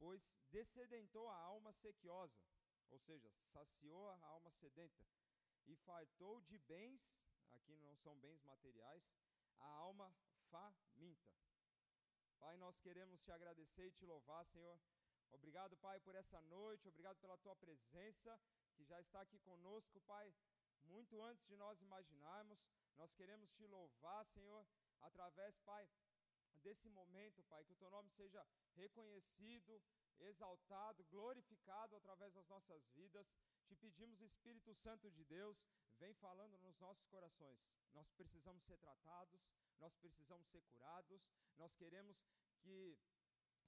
pois descedentou a alma sequiosa, ou seja, saciou a alma sedenta, e fartou de bens, aqui não são bens materiais, a alma faminta. Pai, nós queremos te agradecer e te louvar, Senhor. Obrigado, Pai, por essa noite, obrigado pela tua presença, que já está aqui conosco, Pai, muito antes de nós imaginarmos. Nós queremos te louvar, Senhor, através, Pai, desse momento, Pai, que o teu nome seja reconhecido, exaltado, glorificado através das nossas vidas. Te pedimos, Espírito Santo de Deus, vem falando nos nossos corações. Nós precisamos ser tratados, nós precisamos ser curados, nós queremos que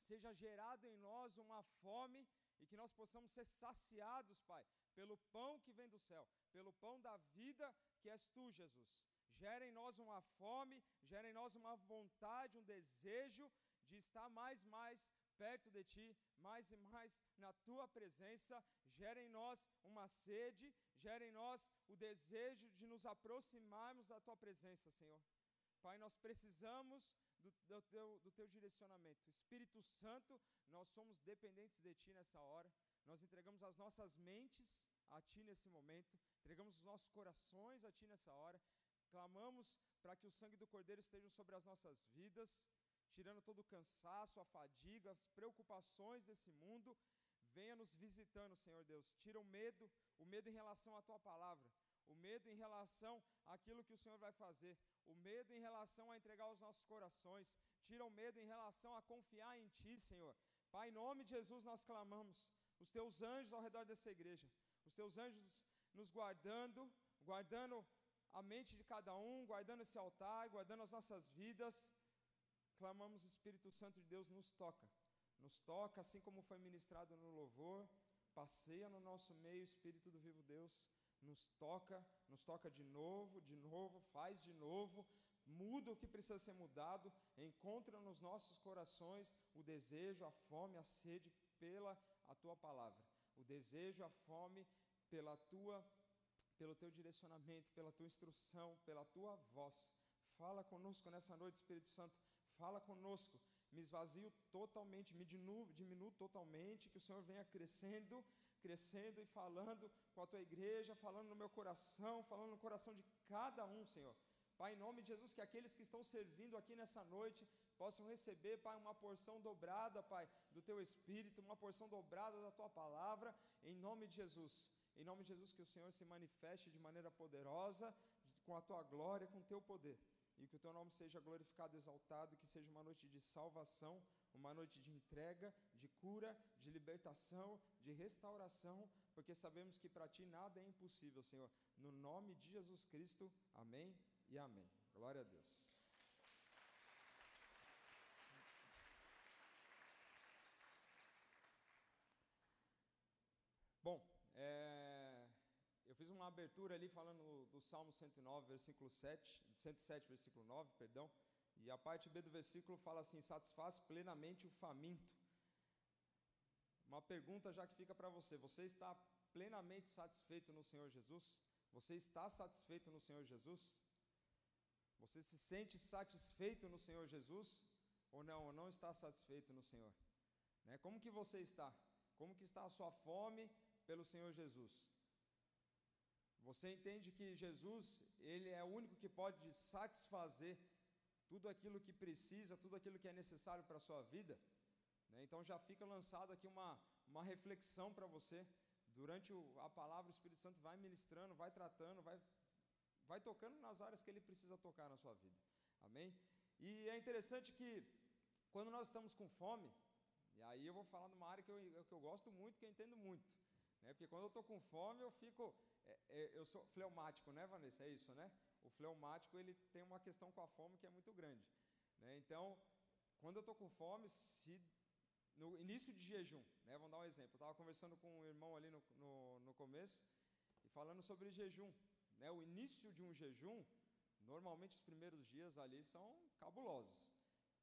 seja gerado em nós uma fome e que nós possamos ser saciados, Pai, pelo pão que vem do céu, pelo pão da vida que és tu, Jesus. Gera em nós uma fome, gera em nós uma vontade, um desejo de estar mais mais perto de ti, mais e mais na tua presença, gera em nós uma sede, gera em nós o desejo de nos aproximarmos da tua presença, Senhor. Pai, nós precisamos do, do, teu, do teu direcionamento. Espírito Santo, nós somos dependentes de ti nessa hora, nós entregamos as nossas mentes a ti nesse momento, entregamos os nossos corações a ti nessa hora, clamamos para que o sangue do Cordeiro esteja sobre as nossas vidas tirando todo o cansaço, a fadiga, as preocupações desse mundo. Venha nos visitando, Senhor Deus. Tira o medo, o medo em relação à tua palavra, o medo em relação àquilo que o Senhor vai fazer, o medo em relação a entregar os nossos corações. Tira o medo em relação a confiar em ti, Senhor. Pai, em nome de Jesus nós clamamos. Os teus anjos ao redor dessa igreja, os teus anjos nos guardando, guardando a mente de cada um, guardando esse altar, guardando as nossas vidas clamamos, Espírito Santo de Deus nos toca, nos toca, assim como foi ministrado no louvor, passeia no nosso meio, Espírito do vivo Deus, nos toca, nos toca de novo, de novo, faz de novo, muda o que precisa ser mudado, encontra nos nossos corações o desejo, a fome, a sede pela a tua palavra, o desejo, a fome pela tua pelo teu direcionamento, pela tua instrução, pela tua voz. Fala conosco nessa noite, Espírito Santo fala conosco, me esvazio totalmente, me diminuo, totalmente, que o Senhor venha crescendo, crescendo e falando com a tua igreja, falando no meu coração, falando no coração de cada um, Senhor. Pai, em nome de Jesus, que aqueles que estão servindo aqui nessa noite possam receber, Pai, uma porção dobrada, Pai, do teu Espírito, uma porção dobrada da tua palavra, em nome de Jesus. Em nome de Jesus, que o Senhor se manifeste de maneira poderosa, com a tua glória, com o teu poder e que o teu nome seja glorificado, exaltado, que seja uma noite de salvação, uma noite de entrega, de cura, de libertação, de restauração, porque sabemos que para ti nada é impossível, Senhor. No nome de Jesus Cristo, amém e amém. Glória a Deus. Bom, é, eu fiz uma abertura ali falando do Salmo 109, versículo 7, 107, versículo 9, perdão, e a parte B do versículo fala assim: satisfaz plenamente o faminto. Uma pergunta já que fica para você: você está plenamente satisfeito no Senhor Jesus? Você está satisfeito no Senhor Jesus? Você se sente satisfeito no Senhor Jesus? Ou não, ou não está satisfeito no Senhor? Né? Como que você está? Como que está a sua fome pelo Senhor Jesus? Você entende que Jesus, ele é o único que pode satisfazer tudo aquilo que precisa, tudo aquilo que é necessário para a sua vida? Né? Então já fica lançado aqui uma, uma reflexão para você. Durante o, a palavra, o Espírito Santo vai ministrando, vai tratando, vai, vai tocando nas áreas que ele precisa tocar na sua vida. Amém? E é interessante que quando nós estamos com fome, e aí eu vou falar numa área que eu, que eu gosto muito, que eu entendo muito. Né? Porque quando eu estou com fome, eu fico é, é, eu sou fleumático, né, Vanessa? É isso, né? O fleumático ele tem uma questão com a fome que é muito grande. Né? Então, quando eu estou com fome, se no início de jejum, né? Vamos dar um exemplo. Eu estava conversando com um irmão ali no, no, no, começo e falando sobre jejum. Né? O início de um jejum, normalmente os primeiros dias ali são cabulosos.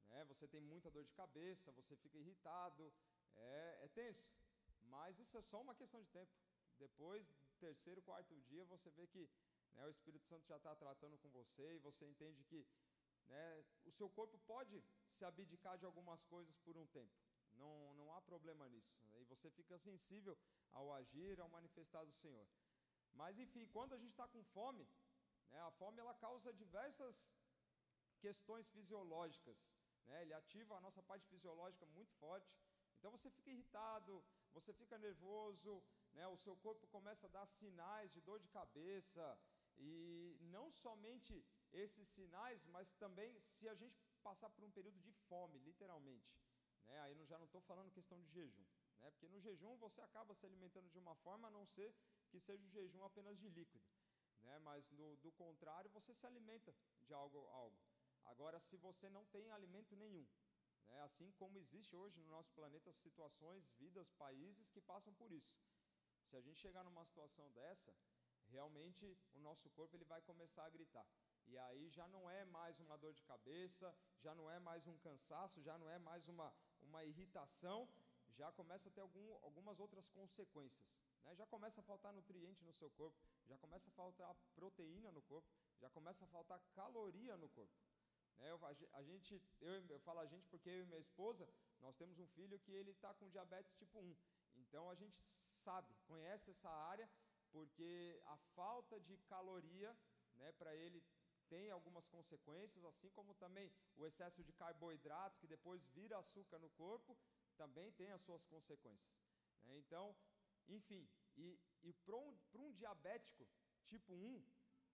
Né? Você tem muita dor de cabeça, você fica irritado, é, é tenso. Mas isso é só uma questão de tempo. Depois, terceiro, quarto dia, você vê que né, o Espírito Santo já está tratando com você e você entende que né, o seu corpo pode se abdicar de algumas coisas por um tempo. Não, não há problema nisso. E você fica sensível ao agir, ao manifestar do Senhor. Mas enfim, quando a gente está com fome, né, a fome ela causa diversas questões fisiológicas. Né, ele ativa a nossa parte fisiológica muito forte. Então você fica irritado, você fica nervoso, né, o seu corpo começa a dar sinais de dor de cabeça. E não somente esses sinais, mas também se a gente passar por um período de fome, literalmente. Né, aí já não estou falando questão de jejum. Né, porque no jejum você acaba se alimentando de uma forma, a não ser que seja o jejum apenas de líquido. Né? Mas no, do contrário, você se alimenta de algo, algo. Agora, se você não tem alimento nenhum, né? assim como existe hoje no nosso planeta situações, vidas, países que passam por isso. Se a gente chegar numa situação dessa, realmente o nosso corpo ele vai começar a gritar. E aí já não é mais uma dor de cabeça, já não é mais um cansaço, já não é mais uma, uma irritação, já começa a ter algum, algumas outras consequências. Né? Já começa a faltar nutriente no seu corpo, já começa a faltar proteína no corpo, já começa a faltar caloria no corpo. Né? Eu, a gente, eu, eu falo a gente porque eu e minha esposa, nós temos um filho que ele está com diabetes tipo 1. Então a gente sabe, conhece essa área, porque a falta de caloria né, para ele tem algumas consequências, assim como também o excesso de carboidrato, que depois vira açúcar no corpo, também tem as suas consequêncincias. Né? Então, enfim, e, e para um, um diabético tipo 1,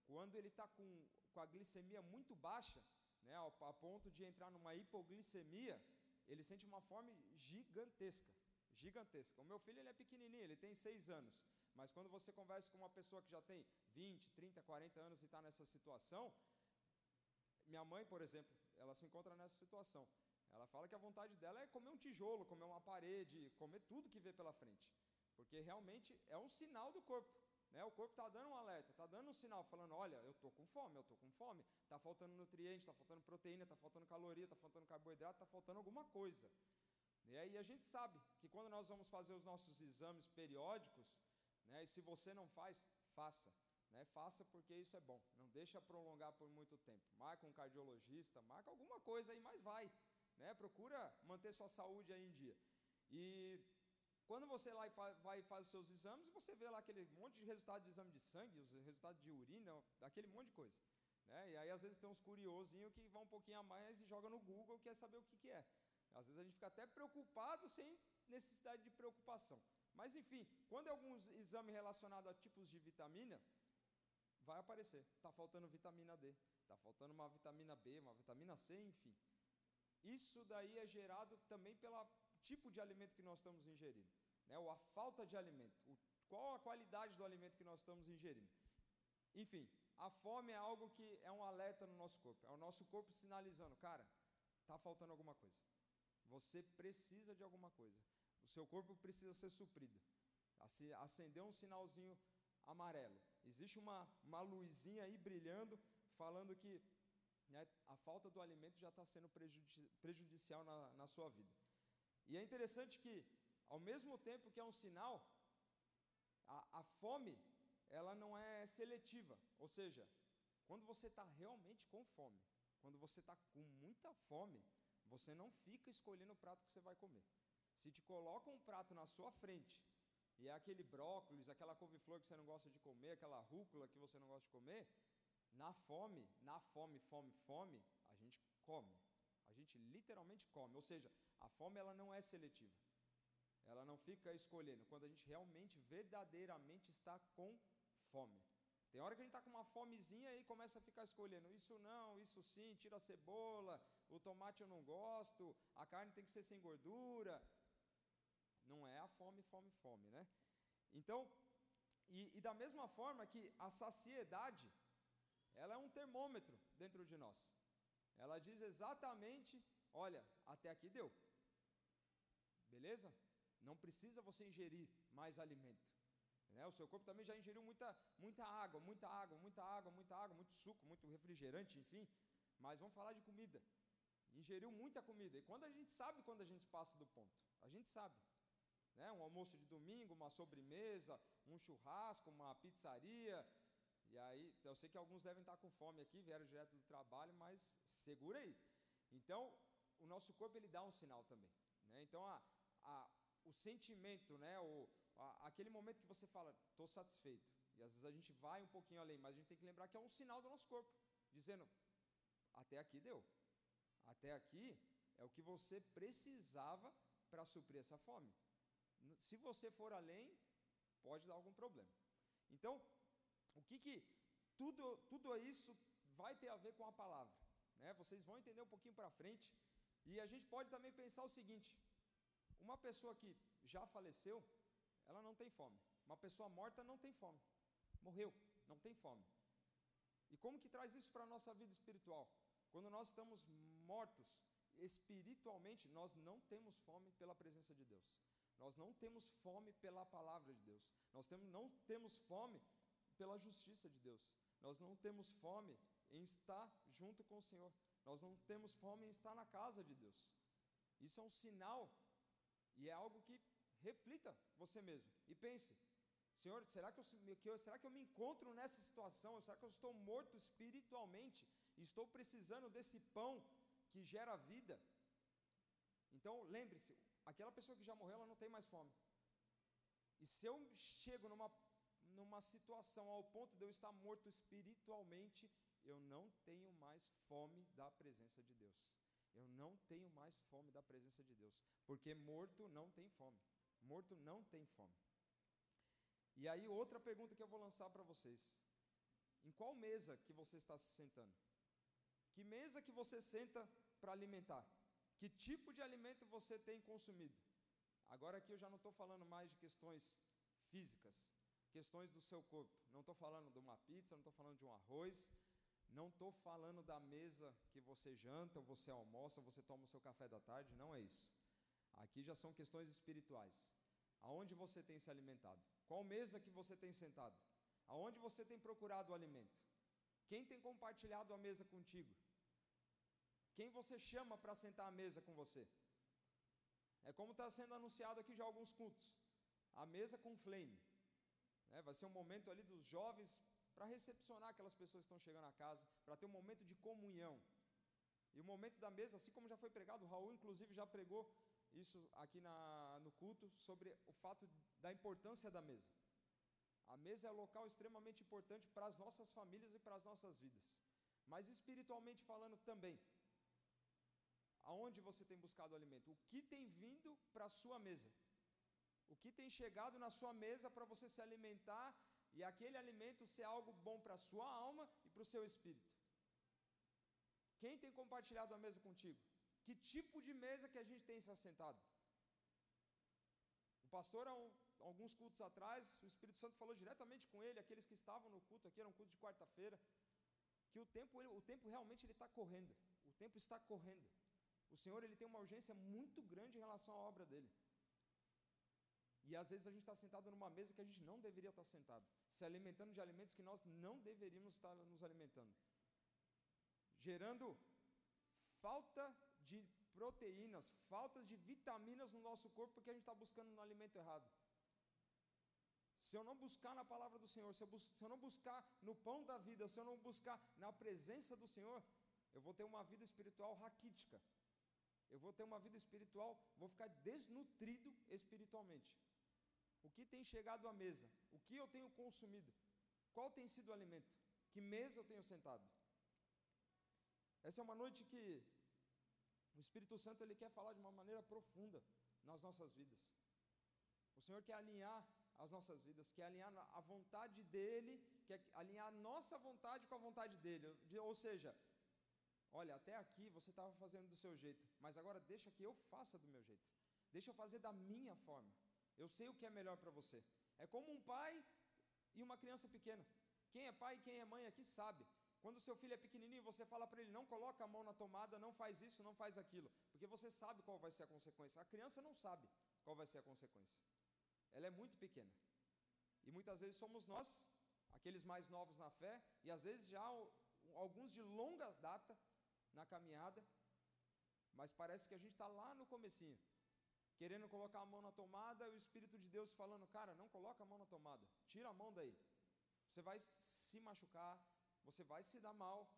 quando ele está com, com a glicemia muito baixa, né, a, ponto de entrar numa hipoglicemia, ele sente uma fome gigantesca. Gigantesca. O meu filho ele é pequenininho, ele tem 6 anos. Mas quando você conversa com uma pessoa que já tem 20, 30, 40 anos e está nessa situação, minha mãe, por exemplo, ela se encontra nessa situação. Ela fala que a vontade dela é comer um tijolo, comer uma parede, comer tudo que vê pela frente. Porque realmente é um sinal do corpo. Né? O corpo está dando um alerta, está dando um sinal, falando: olha, eu estou com fome, eu estou com fome, está faltando nutriente, está faltando proteína, está faltando caloria, está faltando carboidrato, está faltando alguma coisa. E aí a gente sabe que quando nós vamos fazer os nossos exames periódicos, né, e se você não faz, faça. Né, faça porque isso é bom. Não deixa prolongar por muito tempo. Marca um cardiologista, marca alguma coisa aí, mas vai. Né, procura manter sua saúde aí em dia. E quando você lá vai e faz os seus exames, você vê lá aquele monte de resultado de exame de sangue, os resultados de urina, aquele monte de coisa. Né? E aí às vezes tem uns curiosinhos que vão um pouquinho a mais e jogam no Google quer saber o que, que é. Às vezes a gente fica até preocupado sem necessidade de preocupação. Mas enfim, quando é alguns exames relacionados a tipos de vitamina, vai aparecer. Está faltando vitamina D, está faltando uma vitamina B, uma vitamina C, enfim. Isso daí é gerado também pelo tipo de alimento que nós estamos ingerindo né, ou a falta de alimento, o, qual a qualidade do alimento que nós estamos ingerindo. Enfim, a fome é algo que é um alerta no nosso corpo, é o nosso corpo sinalizando, cara, está faltando alguma coisa. Você precisa de alguma coisa. O seu corpo precisa ser suprido. Acender um sinalzinho amarelo. Existe uma, uma luzinha aí brilhando, falando que né, a falta do alimento já está sendo prejudici prejudicial na, na sua vida. E é interessante que ao mesmo tempo que é um sinal, a, a fome, ela não é seletiva. Ou seja, quando você está realmente com fome, quando você está com muita fome, você não fica escolhendo o prato que você vai comer. Se te coloca um prato na sua frente, e é aquele brócolis, aquela couve-flor que você não gosta de comer, aquela rúcula que você não gosta de comer, na fome, na fome, fome, fome, a gente come. Gente literalmente come. Ou seja, a fome ela não é seletiva. Ela não fica escolhendo. Quando a gente realmente, verdadeiramente está com fome. Tem hora que a gente está com uma fomezinha e começa a ficar escolhendo. Isso não, isso sim, tira a cebola, o tomate eu não gosto, a carne tem que ser sem gordura. Não é a fome, fome, fome, né? Então, e, e da mesma forma que a saciedade, ela é um termômetro dentro de nós. Ela diz exatamente, olha, até aqui deu. Beleza? Não precisa você ingerir mais alimento. Né? O seu corpo também já ingeriu muita, muita água, muita água, muita água, muita água, muito suco, muito refrigerante, enfim. Mas vamos falar de comida. Ingeriu muita comida. E quando a gente sabe quando a gente passa do ponto, a gente sabe. Né? Um almoço de domingo, uma sobremesa, um churrasco, uma pizzaria. E aí, eu sei que alguns devem estar com fome aqui, vieram direto do trabalho, mas segura aí. Então, o nosso corpo ele dá um sinal também. Né? Então, a, a, o sentimento, né, o, a, aquele momento que você fala, estou satisfeito. E às vezes a gente vai um pouquinho além, mas a gente tem que lembrar que é um sinal do nosso corpo, dizendo: até aqui deu. Até aqui é o que você precisava para suprir essa fome. Se você for além, pode dar algum problema. Então, o que que tudo, tudo isso vai ter a ver com a palavra? Né? Vocês vão entender um pouquinho para frente. E a gente pode também pensar o seguinte: uma pessoa que já faleceu, ela não tem fome. Uma pessoa morta não tem fome. Morreu, não tem fome. E como que traz isso para a nossa vida espiritual? Quando nós estamos mortos espiritualmente, nós não temos fome pela presença de Deus. Nós não temos fome pela palavra de Deus. Nós temos, não temos fome pela justiça de Deus. Nós não temos fome em estar junto com o Senhor. Nós não temos fome em estar na casa de Deus. Isso é um sinal e é algo que reflita você mesmo e pense: Senhor, será que eu, que eu, será que eu me encontro nessa situação? Será que eu estou morto espiritualmente e estou precisando desse pão que gera vida? Então, lembre-se: aquela pessoa que já morreu, ela não tem mais fome. E se eu chego numa, numa situação ao ponto de eu estar morto espiritualmente, eu não tenho mais fome da presença de Deus. Eu não tenho mais fome da presença de Deus, porque morto não tem fome. Morto não tem fome. E aí outra pergunta que eu vou lançar para vocês. Em qual mesa que você está se sentando? Que mesa que você senta para alimentar? Que tipo de alimento você tem consumido? Agora aqui eu já não estou falando mais de questões físicas, questões do seu corpo. Não estou falando de uma pizza, não estou falando de um arroz, não estou falando da mesa que você janta, você almoça, você toma o seu café da tarde, não é isso. Aqui já são questões espirituais. Aonde você tem se alimentado? Qual mesa que você tem sentado? Aonde você tem procurado o alimento? Quem tem compartilhado a mesa contigo? Quem você chama para sentar à mesa com você? É como está sendo anunciado aqui já alguns cultos. A mesa com flame. Né? Vai ser um momento ali dos jovens para recepcionar aquelas pessoas que estão chegando à casa, para ter um momento de comunhão. E o momento da mesa, assim como já foi pregado, o Raul inclusive já pregou isso aqui na, no culto, sobre o fato da importância da mesa. A mesa é um local extremamente importante para as nossas famílias e para as nossas vidas. Mas espiritualmente falando também, aonde você tem buscado alimento? O que tem vindo para a sua mesa? O que tem chegado na sua mesa para você se alimentar e aquele alimento ser algo bom para a sua alma e para o seu espírito. Quem tem compartilhado a mesa contigo? Que tipo de mesa que a gente tem se assentado? O pastor, há um, alguns cultos atrás, o Espírito Santo falou diretamente com ele, aqueles que estavam no culto aqui, era um culto de quarta-feira, que o tempo, o tempo realmente ele está correndo. O tempo está correndo. O Senhor ele tem uma urgência muito grande em relação à obra dele. E às vezes a gente está sentado numa mesa que a gente não deveria estar sentado, se alimentando de alimentos que nós não deveríamos estar nos alimentando, gerando falta de proteínas, falta de vitaminas no nosso corpo porque a gente está buscando no alimento errado. Se eu não buscar na palavra do Senhor, se eu, se eu não buscar no pão da vida, se eu não buscar na presença do Senhor, eu vou ter uma vida espiritual raquítica. Eu vou ter uma vida espiritual, vou ficar desnutrido espiritualmente. O que tem chegado à mesa? O que eu tenho consumido? Qual tem sido o alimento? Que mesa eu tenho sentado? Essa é uma noite que o Espírito Santo ele quer falar de uma maneira profunda nas nossas vidas. O Senhor quer alinhar as nossas vidas, quer alinhar a vontade dele, quer alinhar a nossa vontade com a vontade dele. Ou seja, olha, até aqui você estava fazendo do seu jeito, mas agora deixa que eu faça do meu jeito. Deixa eu fazer da minha forma. Eu sei o que é melhor para você. É como um pai e uma criança pequena. Quem é pai e quem é mãe aqui sabe. Quando seu filho é pequenininho, você fala para ele: não coloca a mão na tomada, não faz isso, não faz aquilo, porque você sabe qual vai ser a consequência. A criança não sabe qual vai ser a consequência. Ela é muito pequena. E muitas vezes somos nós, aqueles mais novos na fé, e às vezes já alguns de longa data na caminhada, mas parece que a gente está lá no comecinho querendo colocar a mão na tomada o Espírito de Deus falando, cara, não coloca a mão na tomada, tira a mão daí. Você vai se machucar, você vai se dar mal,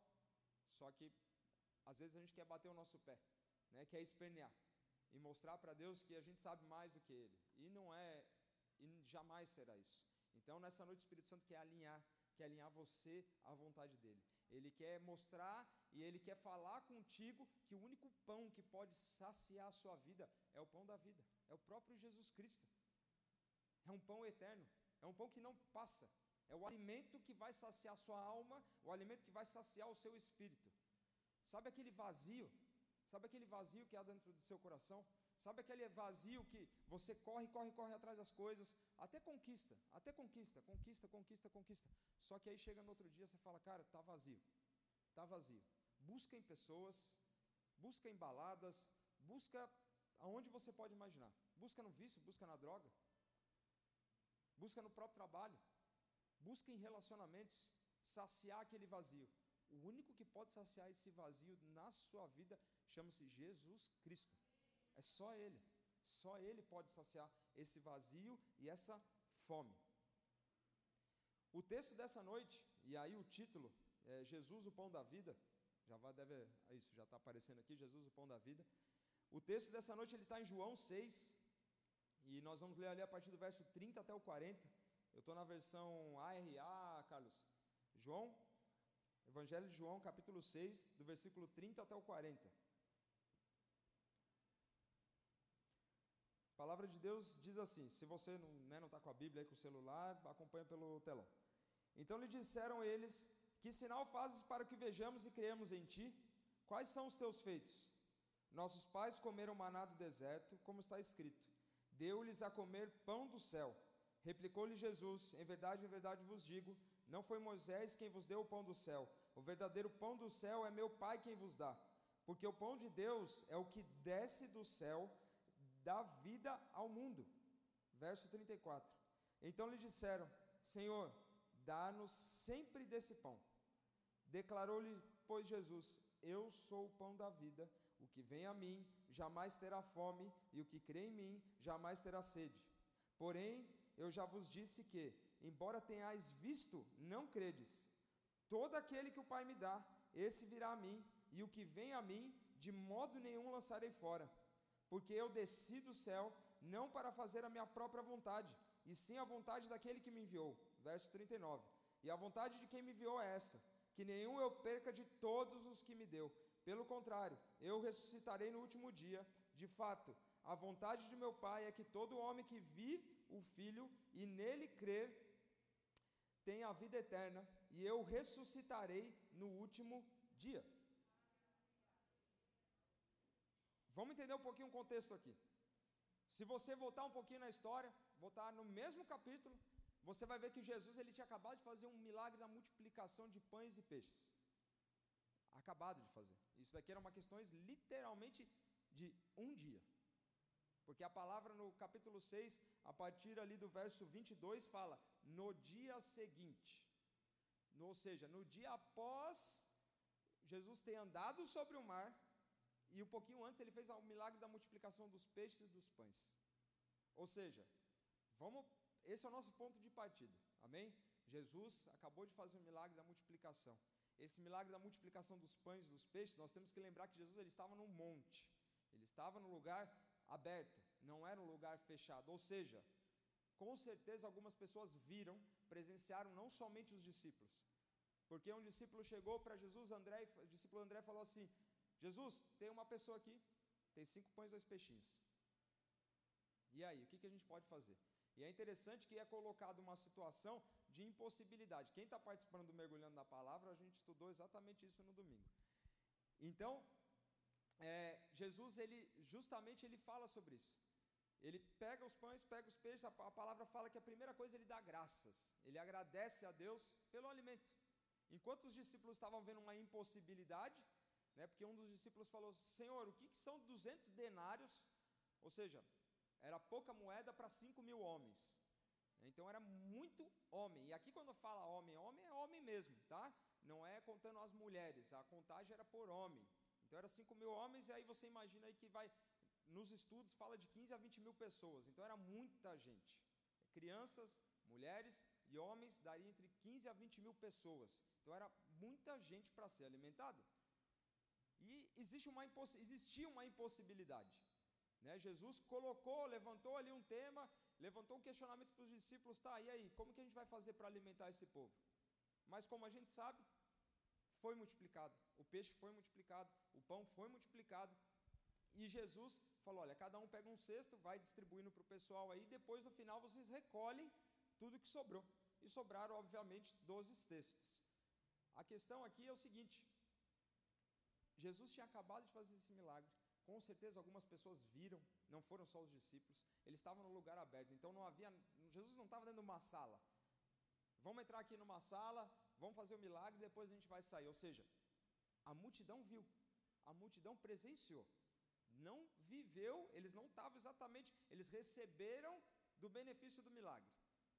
só que às vezes a gente quer bater o nosso pé, né? quer espernear. e mostrar para Deus que a gente sabe mais do que Ele. E não é, e jamais será isso. Então, nessa noite, o Espírito Santo quer alinhar, quer alinhar você à vontade dele. Ele quer mostrar e ele quer falar contigo que o único pão que pode saciar a sua vida é o pão da vida, é o próprio Jesus Cristo. É um pão eterno, é um pão que não passa, é o alimento que vai saciar a sua alma, o alimento que vai saciar o seu espírito. Sabe aquele vazio? Sabe aquele vazio que há dentro do seu coração? Sabe aquele vazio que você corre, corre, corre atrás das coisas, até conquista, até conquista, conquista, conquista, conquista. Só que aí chega no outro dia você fala, cara, tá vazio, tá vazio. Busca em pessoas, busca em baladas, busca aonde você pode imaginar. Busca no vício, busca na droga, busca no próprio trabalho, busca em relacionamentos, saciar aquele vazio. O único que pode saciar esse vazio na sua vida chama-se Jesus Cristo. É só Ele. Só Ele pode saciar esse vazio e essa fome. O texto dessa noite, e aí o título, é Jesus, o pão da vida. Já vai, deve, é isso, já está aparecendo aqui, Jesus, o pão da vida. O texto dessa noite ele está em João 6, e nós vamos ler ali a partir do verso 30 até o 40. Eu estou na versão ARA, Carlos. João, Evangelho de João, capítulo 6, do versículo 30 até o 40. A palavra de Deus diz assim: se você não está né, não tá com a Bíblia aí com o celular, acompanha pelo telão. Então lhe disseram eles: Que sinal fazes para que vejamos e creamos em ti? Quais são os teus feitos? Nossos pais comeram maná do deserto, como está escrito: Deu-lhes a comer pão do céu. Replicou-lhe Jesus: Em verdade, em verdade vos digo: Não foi Moisés quem vos deu o pão do céu. O verdadeiro pão do céu é meu Pai quem vos dá. Porque o pão de Deus é o que desce do céu dá vida ao mundo. Verso 34. Então lhe disseram: Senhor, dá-nos sempre desse pão. Declarou-lhe, pois, Jesus: Eu sou o pão da vida. O que vem a mim jamais terá fome, e o que crê em mim jamais terá sede. Porém, eu já vos disse que, embora tenhais visto, não credes. Todo aquele que o Pai me dá, esse virá a mim, e o que vem a mim, de modo nenhum lançarei fora porque eu desci do céu não para fazer a minha própria vontade, e sim a vontade daquele que me enviou. Verso 39. E a vontade de quem me enviou é essa: que nenhum eu perca de todos os que me deu. Pelo contrário, eu ressuscitarei no último dia. De fato, a vontade de meu Pai é que todo homem que vir o Filho e nele crer tenha a vida eterna, e eu ressuscitarei no último dia. Vamos entender um pouquinho o contexto aqui. Se você voltar um pouquinho na história, voltar no mesmo capítulo, você vai ver que Jesus ele tinha acabado de fazer um milagre da multiplicação de pães e peixes. Acabado de fazer. Isso daqui eram uma questões literalmente de um dia. Porque a palavra no capítulo 6, a partir ali do verso 22, fala: no dia seguinte. Ou seja, no dia após Jesus ter andado sobre o mar, e um pouquinho antes ele fez o milagre da multiplicação dos peixes e dos pães. Ou seja, vamos, esse é o nosso ponto de partida. Amém? Jesus acabou de fazer o milagre da multiplicação. Esse milagre da multiplicação dos pães e dos peixes, nós temos que lembrar que Jesus ele estava num monte. Ele estava num lugar aberto, não era um lugar fechado. Ou seja, com certeza algumas pessoas viram, presenciaram não somente os discípulos. Porque um discípulo chegou para Jesus, André, o discípulo André falou assim: Jesus, tem uma pessoa aqui, tem cinco pães e dois peixinhos. E aí, o que, que a gente pode fazer? E é interessante que é colocado uma situação de impossibilidade. Quem está participando do Mergulhando na Palavra, a gente estudou exatamente isso no domingo. Então, é, Jesus, ele justamente ele fala sobre isso. Ele pega os pães, pega os peixes, a, a palavra fala que a primeira coisa ele dá graças. Ele agradece a Deus pelo alimento. Enquanto os discípulos estavam vendo uma impossibilidade, né? Porque um dos discípulos falou: Senhor, o que, que são 200 denários? Ou seja, era pouca moeda para 5 mil homens. Então era muito homem. E aqui quando fala homem, homem é homem mesmo, tá? Não é contando as mulheres. A contagem era por homem. Então era 5 mil homens e aí você imagina aí que vai nos estudos fala de 15 a 20 mil pessoas. Então era muita gente. Crianças, mulheres e homens daria entre 15 a 20 mil pessoas. Então era muita gente para ser alimentada. E existe uma existia uma impossibilidade. Né? Jesus colocou, levantou ali um tema, levantou um questionamento para os discípulos: tá, e aí, como que a gente vai fazer para alimentar esse povo? Mas como a gente sabe, foi multiplicado, o peixe foi multiplicado, o pão foi multiplicado, e Jesus falou: olha, cada um pega um cesto, vai distribuindo para o pessoal aí, depois no final vocês recolhem tudo que sobrou. E sobraram, obviamente, 12 cestos. A questão aqui é o seguinte: Jesus tinha acabado de fazer esse milagre. Com certeza algumas pessoas viram, não foram só os discípulos, eles estavam no lugar aberto, então não havia, Jesus não estava dentro de uma sala. Vamos entrar aqui numa sala, vamos fazer o milagre e depois a gente vai sair. Ou seja, a multidão viu, a multidão presenciou, não viveu, eles não estavam exatamente, eles receberam do benefício do milagre.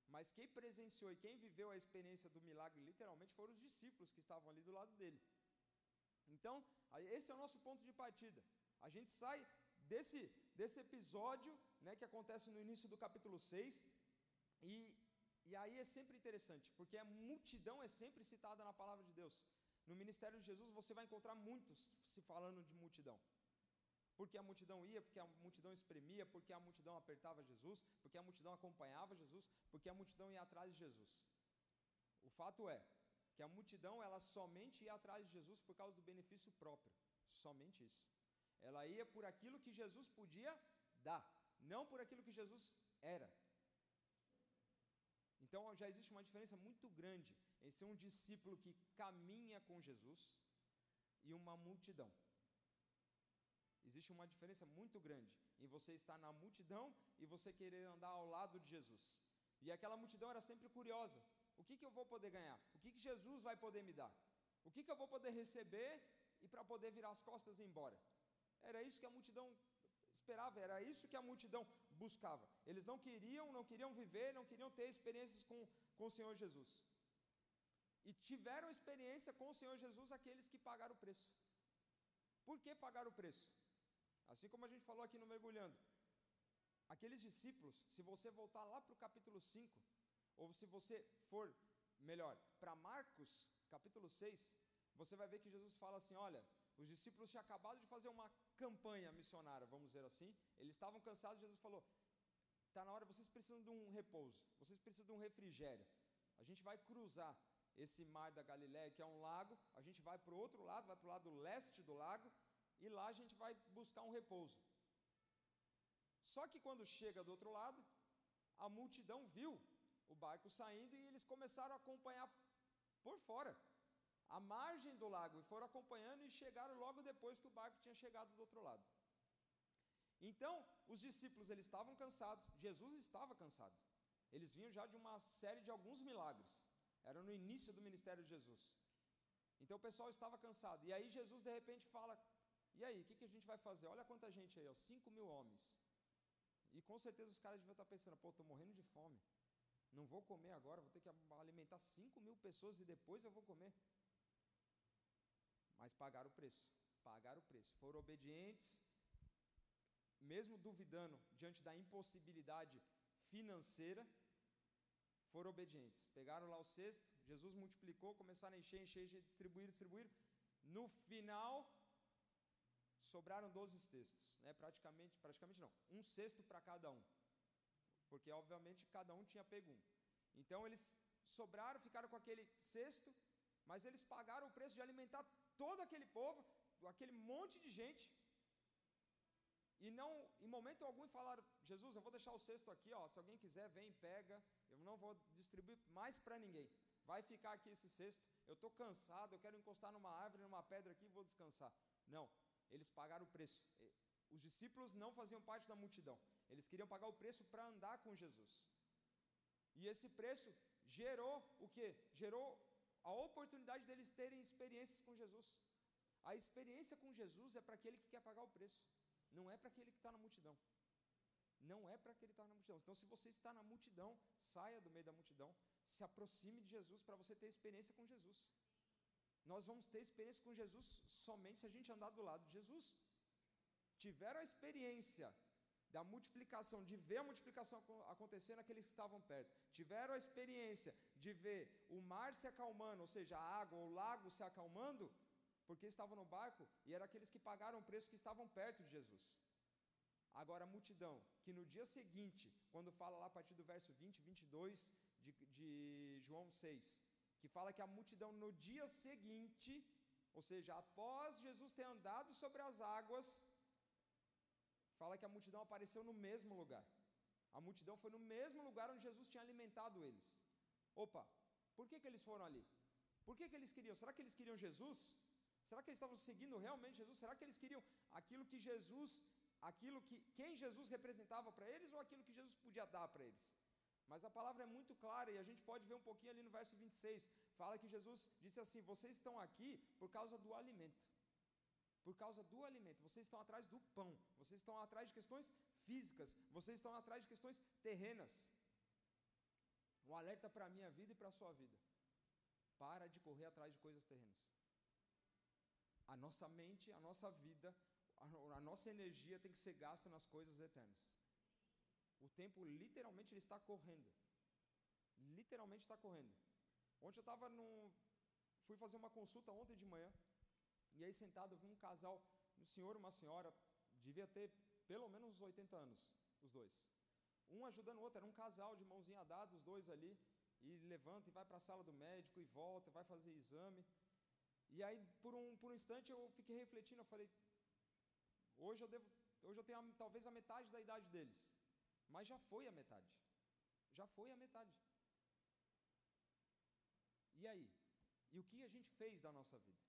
Mas quem presenciou e quem viveu a experiência do milagre literalmente foram os discípulos que estavam ali do lado dele. Então, esse é o nosso ponto de partida. A gente sai desse, desse episódio né, que acontece no início do capítulo 6, e, e aí é sempre interessante, porque a multidão é sempre citada na palavra de Deus. No ministério de Jesus você vai encontrar muitos se falando de multidão. Porque a multidão ia, porque a multidão espremia, porque a multidão apertava Jesus, porque a multidão acompanhava Jesus, porque a multidão ia atrás de Jesus. O fato é que a multidão ela somente ia atrás de Jesus por causa do benefício próprio, somente isso. Ela ia por aquilo que Jesus podia dar, não por aquilo que Jesus era. Então já existe uma diferença muito grande em ser um discípulo que caminha com Jesus e uma multidão. Existe uma diferença muito grande em você estar na multidão e você querer andar ao lado de Jesus. E aquela multidão era sempre curiosa: o que, que eu vou poder ganhar? O que, que Jesus vai poder me dar? O que, que eu vou poder receber e para poder virar as costas e ir embora? Era isso que a multidão esperava, era isso que a multidão buscava. Eles não queriam, não queriam viver, não queriam ter experiências com, com o Senhor Jesus. E tiveram experiência com o Senhor Jesus aqueles que pagaram o preço. Por que pagaram o preço? Assim como a gente falou aqui no Mergulhando, aqueles discípulos, se você voltar lá para o capítulo 5, ou se você for, melhor, para Marcos, capítulo 6, você vai ver que Jesus fala assim: olha, os discípulos tinham acabado de fazer uma campanha missionária, vamos dizer assim. Eles estavam cansados, Jesus falou: está na hora, vocês precisam de um repouso, vocês precisam de um refrigério. A gente vai cruzar esse mar da Galiléia, que é um lago, a gente vai para o outro lado, vai para o lado leste do lago, e lá a gente vai buscar um repouso. Só que quando chega do outro lado, a multidão viu o barco saindo e eles começaram a acompanhar por fora à margem do lago e foram acompanhando e chegaram logo depois que o barco tinha chegado do outro lado. Então, os discípulos eles estavam cansados, Jesus estava cansado. Eles vinham já de uma série de alguns milagres. Era no início do ministério de Jesus. Então o pessoal estava cansado. E aí Jesus de repente fala: E aí, o que, que, a gente vai fazer? Olha quanta gente aí, ó, 5 mil homens. E com certeza os caras deviam estar pensando: Pô, estou morrendo de fome. Não vou comer agora, vou ter que alimentar 5 mil pessoas e depois eu vou comer mas pagaram o preço. Pagaram o preço. Foram obedientes, mesmo duvidando diante da impossibilidade financeira, foram obedientes. Pegaram lá o cesto, Jesus multiplicou, começaram a encher, encher, encher, distribuir, distribuir. No final, sobraram 12 cestos, né? praticamente, praticamente não, um cesto para cada um, porque obviamente cada um tinha pego um. Então eles sobraram, ficaram com aquele cesto, mas eles pagaram o preço de alimentar todo aquele povo, aquele monte de gente, e não, em momento algum, falaram: Jesus, eu vou deixar o cesto aqui, ó, se alguém quiser, vem, pega, eu não vou distribuir mais para ninguém. Vai ficar aqui esse cesto. Eu estou cansado, eu quero encostar numa árvore, numa pedra aqui e vou descansar. Não, eles pagaram o preço. Os discípulos não faziam parte da multidão. Eles queriam pagar o preço para andar com Jesus. E esse preço gerou o que? Gerou a oportunidade deles terem experiências com Jesus. A experiência com Jesus é para aquele que quer pagar o preço, não é para aquele que está na multidão. Não é para aquele que está na multidão. Então, se você está na multidão, saia do meio da multidão, se aproxime de Jesus para você ter experiência com Jesus. Nós vamos ter experiência com Jesus somente se a gente andar do lado de Jesus. Tiveram a experiência da multiplicação, de ver a multiplicação acontecer naqueles que estavam perto. Tiveram a experiência de ver o mar se acalmando, ou seja, a água, o lago se acalmando, porque estavam no barco e eram aqueles que pagaram o preço que estavam perto de Jesus. Agora, a multidão, que no dia seguinte, quando fala lá a partir do verso 20, 22 de, de João 6, que fala que a multidão no dia seguinte, ou seja, após Jesus ter andado sobre as águas, fala que a multidão apareceu no mesmo lugar. A multidão foi no mesmo lugar onde Jesus tinha alimentado eles. Opa, por que, que eles foram ali? Por que, que eles queriam? Será que eles queriam Jesus? Será que eles estavam seguindo realmente Jesus? Será que eles queriam aquilo que Jesus, aquilo que quem Jesus representava para eles ou aquilo que Jesus podia dar para eles? Mas a palavra é muito clara e a gente pode ver um pouquinho ali no verso 26. Fala que Jesus disse assim: Vocês estão aqui por causa do alimento. Por causa do alimento. Vocês estão atrás do pão. Vocês estão atrás de questões físicas. Vocês estão atrás de questões terrenas. Um alerta para a minha vida e para a sua vida. Para de correr atrás de coisas terrenas. A nossa mente, a nossa vida, a, nossa energia tem que ser gasta nas coisas eternas. O tempo literalmente ele está correndo. Literalmente está correndo. Ontem eu estava no. Fui fazer uma consulta ontem de manhã. E aí sentado eu vi um casal, um senhor e uma senhora, devia ter pelo menos 80 anos, os dois. Um ajudando o outro, era um casal de mãozinha dada, os dois ali, e levanta e vai para a sala do médico e volta, vai fazer exame. E aí, por um, por um instante, eu fiquei refletindo, eu falei, hoje eu devo, hoje eu tenho a, talvez a metade da idade deles. Mas já foi a metade. Já foi a metade. E aí? E o que a gente fez da nossa vida?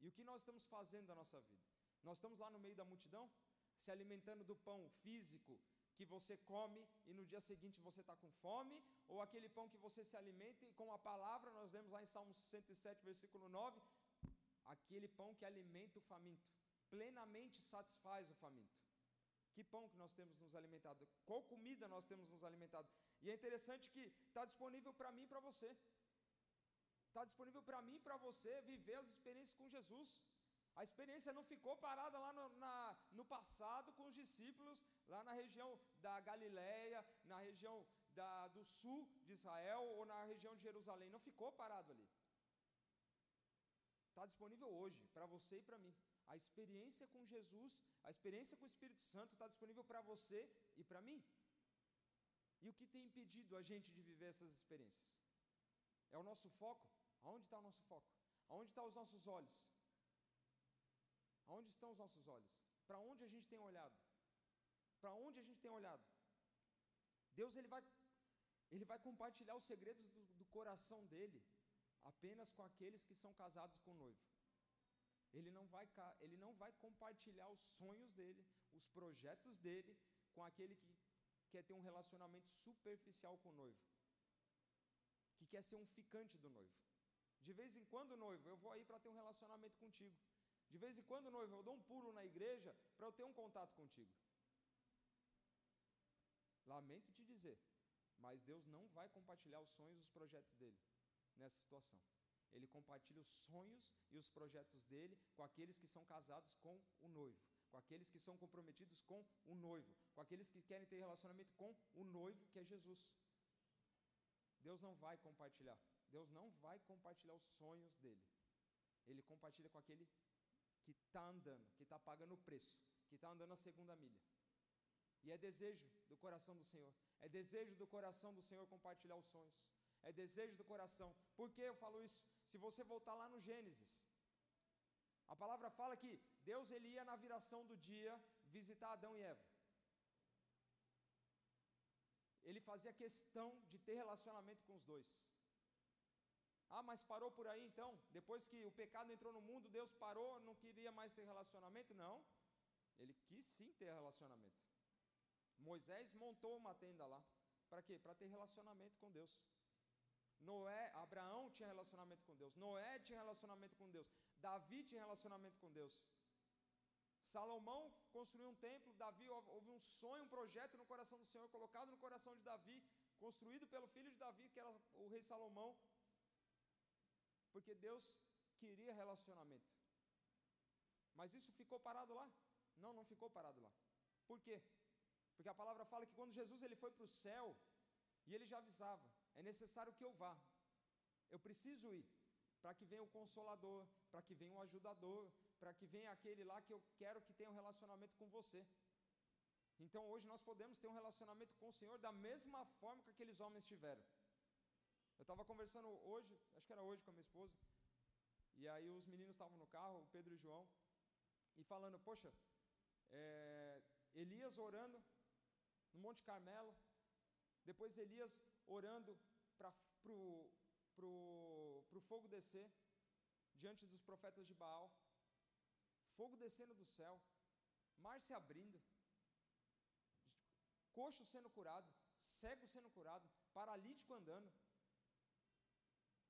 E o que nós estamos fazendo da nossa vida? Nós estamos lá no meio da multidão, se alimentando do pão físico que você come e no dia seguinte você está com fome, ou aquele pão que você se alimenta e com a palavra, nós lemos lá em Salmos 107, versículo 9, aquele pão que alimenta o faminto, plenamente satisfaz o faminto. Que pão que nós temos nos alimentado? Qual comida nós temos nos alimentado? E é interessante que está disponível para mim e para você. Está disponível para mim e para você viver as experiências com Jesus. A experiência não ficou parada lá no, na, no passado com os discípulos, lá na região da Galileia, na região da, do sul de Israel ou na região de Jerusalém. Não ficou parado ali. Está disponível hoje, para você e para mim. A experiência com Jesus, a experiência com o Espírito Santo está disponível para você e para mim. E o que tem impedido a gente de viver essas experiências? É o nosso foco? Aonde está o nosso foco? Aonde estão os nossos olhos? Aonde estão os nossos olhos? Para onde a gente tem olhado? Para onde a gente tem olhado? Deus ele vai, ele vai compartilhar os segredos do, do coração dele apenas com aqueles que são casados com o noivo. Ele não vai, ele não vai compartilhar os sonhos dele, os projetos dele, com aquele que quer ter um relacionamento superficial com o noivo, que quer ser um ficante do noivo. De vez em quando, noivo, eu vou aí para ter um relacionamento contigo. De vez em quando, noivo, eu dou um pulo na igreja para eu ter um contato contigo. Lamento te dizer, mas Deus não vai compartilhar os sonhos e os projetos dele nessa situação. Ele compartilha os sonhos e os projetos dele com aqueles que são casados com o noivo, com aqueles que são comprometidos com o noivo, com aqueles que querem ter relacionamento com o noivo, que é Jesus. Deus não vai compartilhar. Deus não vai compartilhar os sonhos dele. Ele compartilha com aquele que está andando, que está pagando o preço, que está andando a segunda milha. E é desejo do coração do Senhor, é desejo do coração do Senhor compartilhar os sonhos, é desejo do coração. Por que eu falo isso? Se você voltar lá no Gênesis, a palavra fala que Deus ele ia na viração do dia visitar Adão e Eva. Ele fazia questão de ter relacionamento com os dois. Ah, mas parou por aí então? Depois que o pecado entrou no mundo, Deus parou, não queria mais ter relacionamento? Não. Ele quis sim ter relacionamento. Moisés montou uma tenda lá. Para quê? Para ter relacionamento com Deus. Noé, Abraão tinha relacionamento com Deus. Noé tinha relacionamento com Deus. Davi tinha relacionamento com Deus. Salomão construiu um templo. Davi houve um sonho, um projeto no coração do Senhor, colocado no coração de Davi, construído pelo filho de Davi, que era o rei Salomão. Porque Deus queria relacionamento. Mas isso ficou parado lá? Não, não ficou parado lá. Por quê? Porque a palavra fala que quando Jesus ele foi para o céu, e ele já avisava: é necessário que eu vá. Eu preciso ir para que venha o consolador, para que venha o ajudador, para que venha aquele lá que eu quero que tenha um relacionamento com você. Então hoje nós podemos ter um relacionamento com o Senhor da mesma forma que aqueles homens tiveram. Eu estava conversando hoje, acho que era hoje com a minha esposa, e aí os meninos estavam no carro, o Pedro e o João, e falando: Poxa, é, Elias orando no Monte Carmelo, depois Elias orando para o pro, pro fogo descer diante dos profetas de Baal, fogo descendo do céu, mar se abrindo, coxo sendo curado, cego sendo curado, paralítico andando.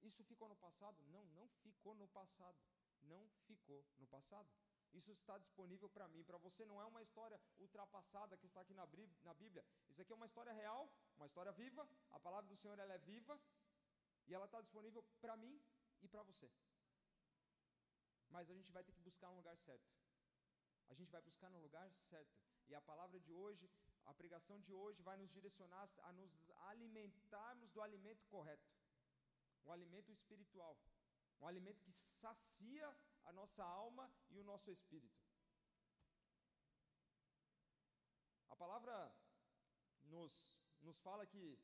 Isso ficou no passado? Não, não ficou no passado. Não ficou no passado. Isso está disponível para mim, para você. Não é uma história ultrapassada que está aqui na, Bíblia. Isso aqui é uma história real, uma história viva. A palavra do Senhor ela é viva e ela está disponível para mim e para você. Mas a gente vai ter que buscar um lugar certo. A gente vai buscar no lugar certo. E a palavra de hoje, a pregação de hoje vai nos direcionar a nos alimentarmos do alimento correto. Um alimento espiritual. Um alimento que sacia a nossa alma e o nosso espírito. A palavra nos, nos fala que,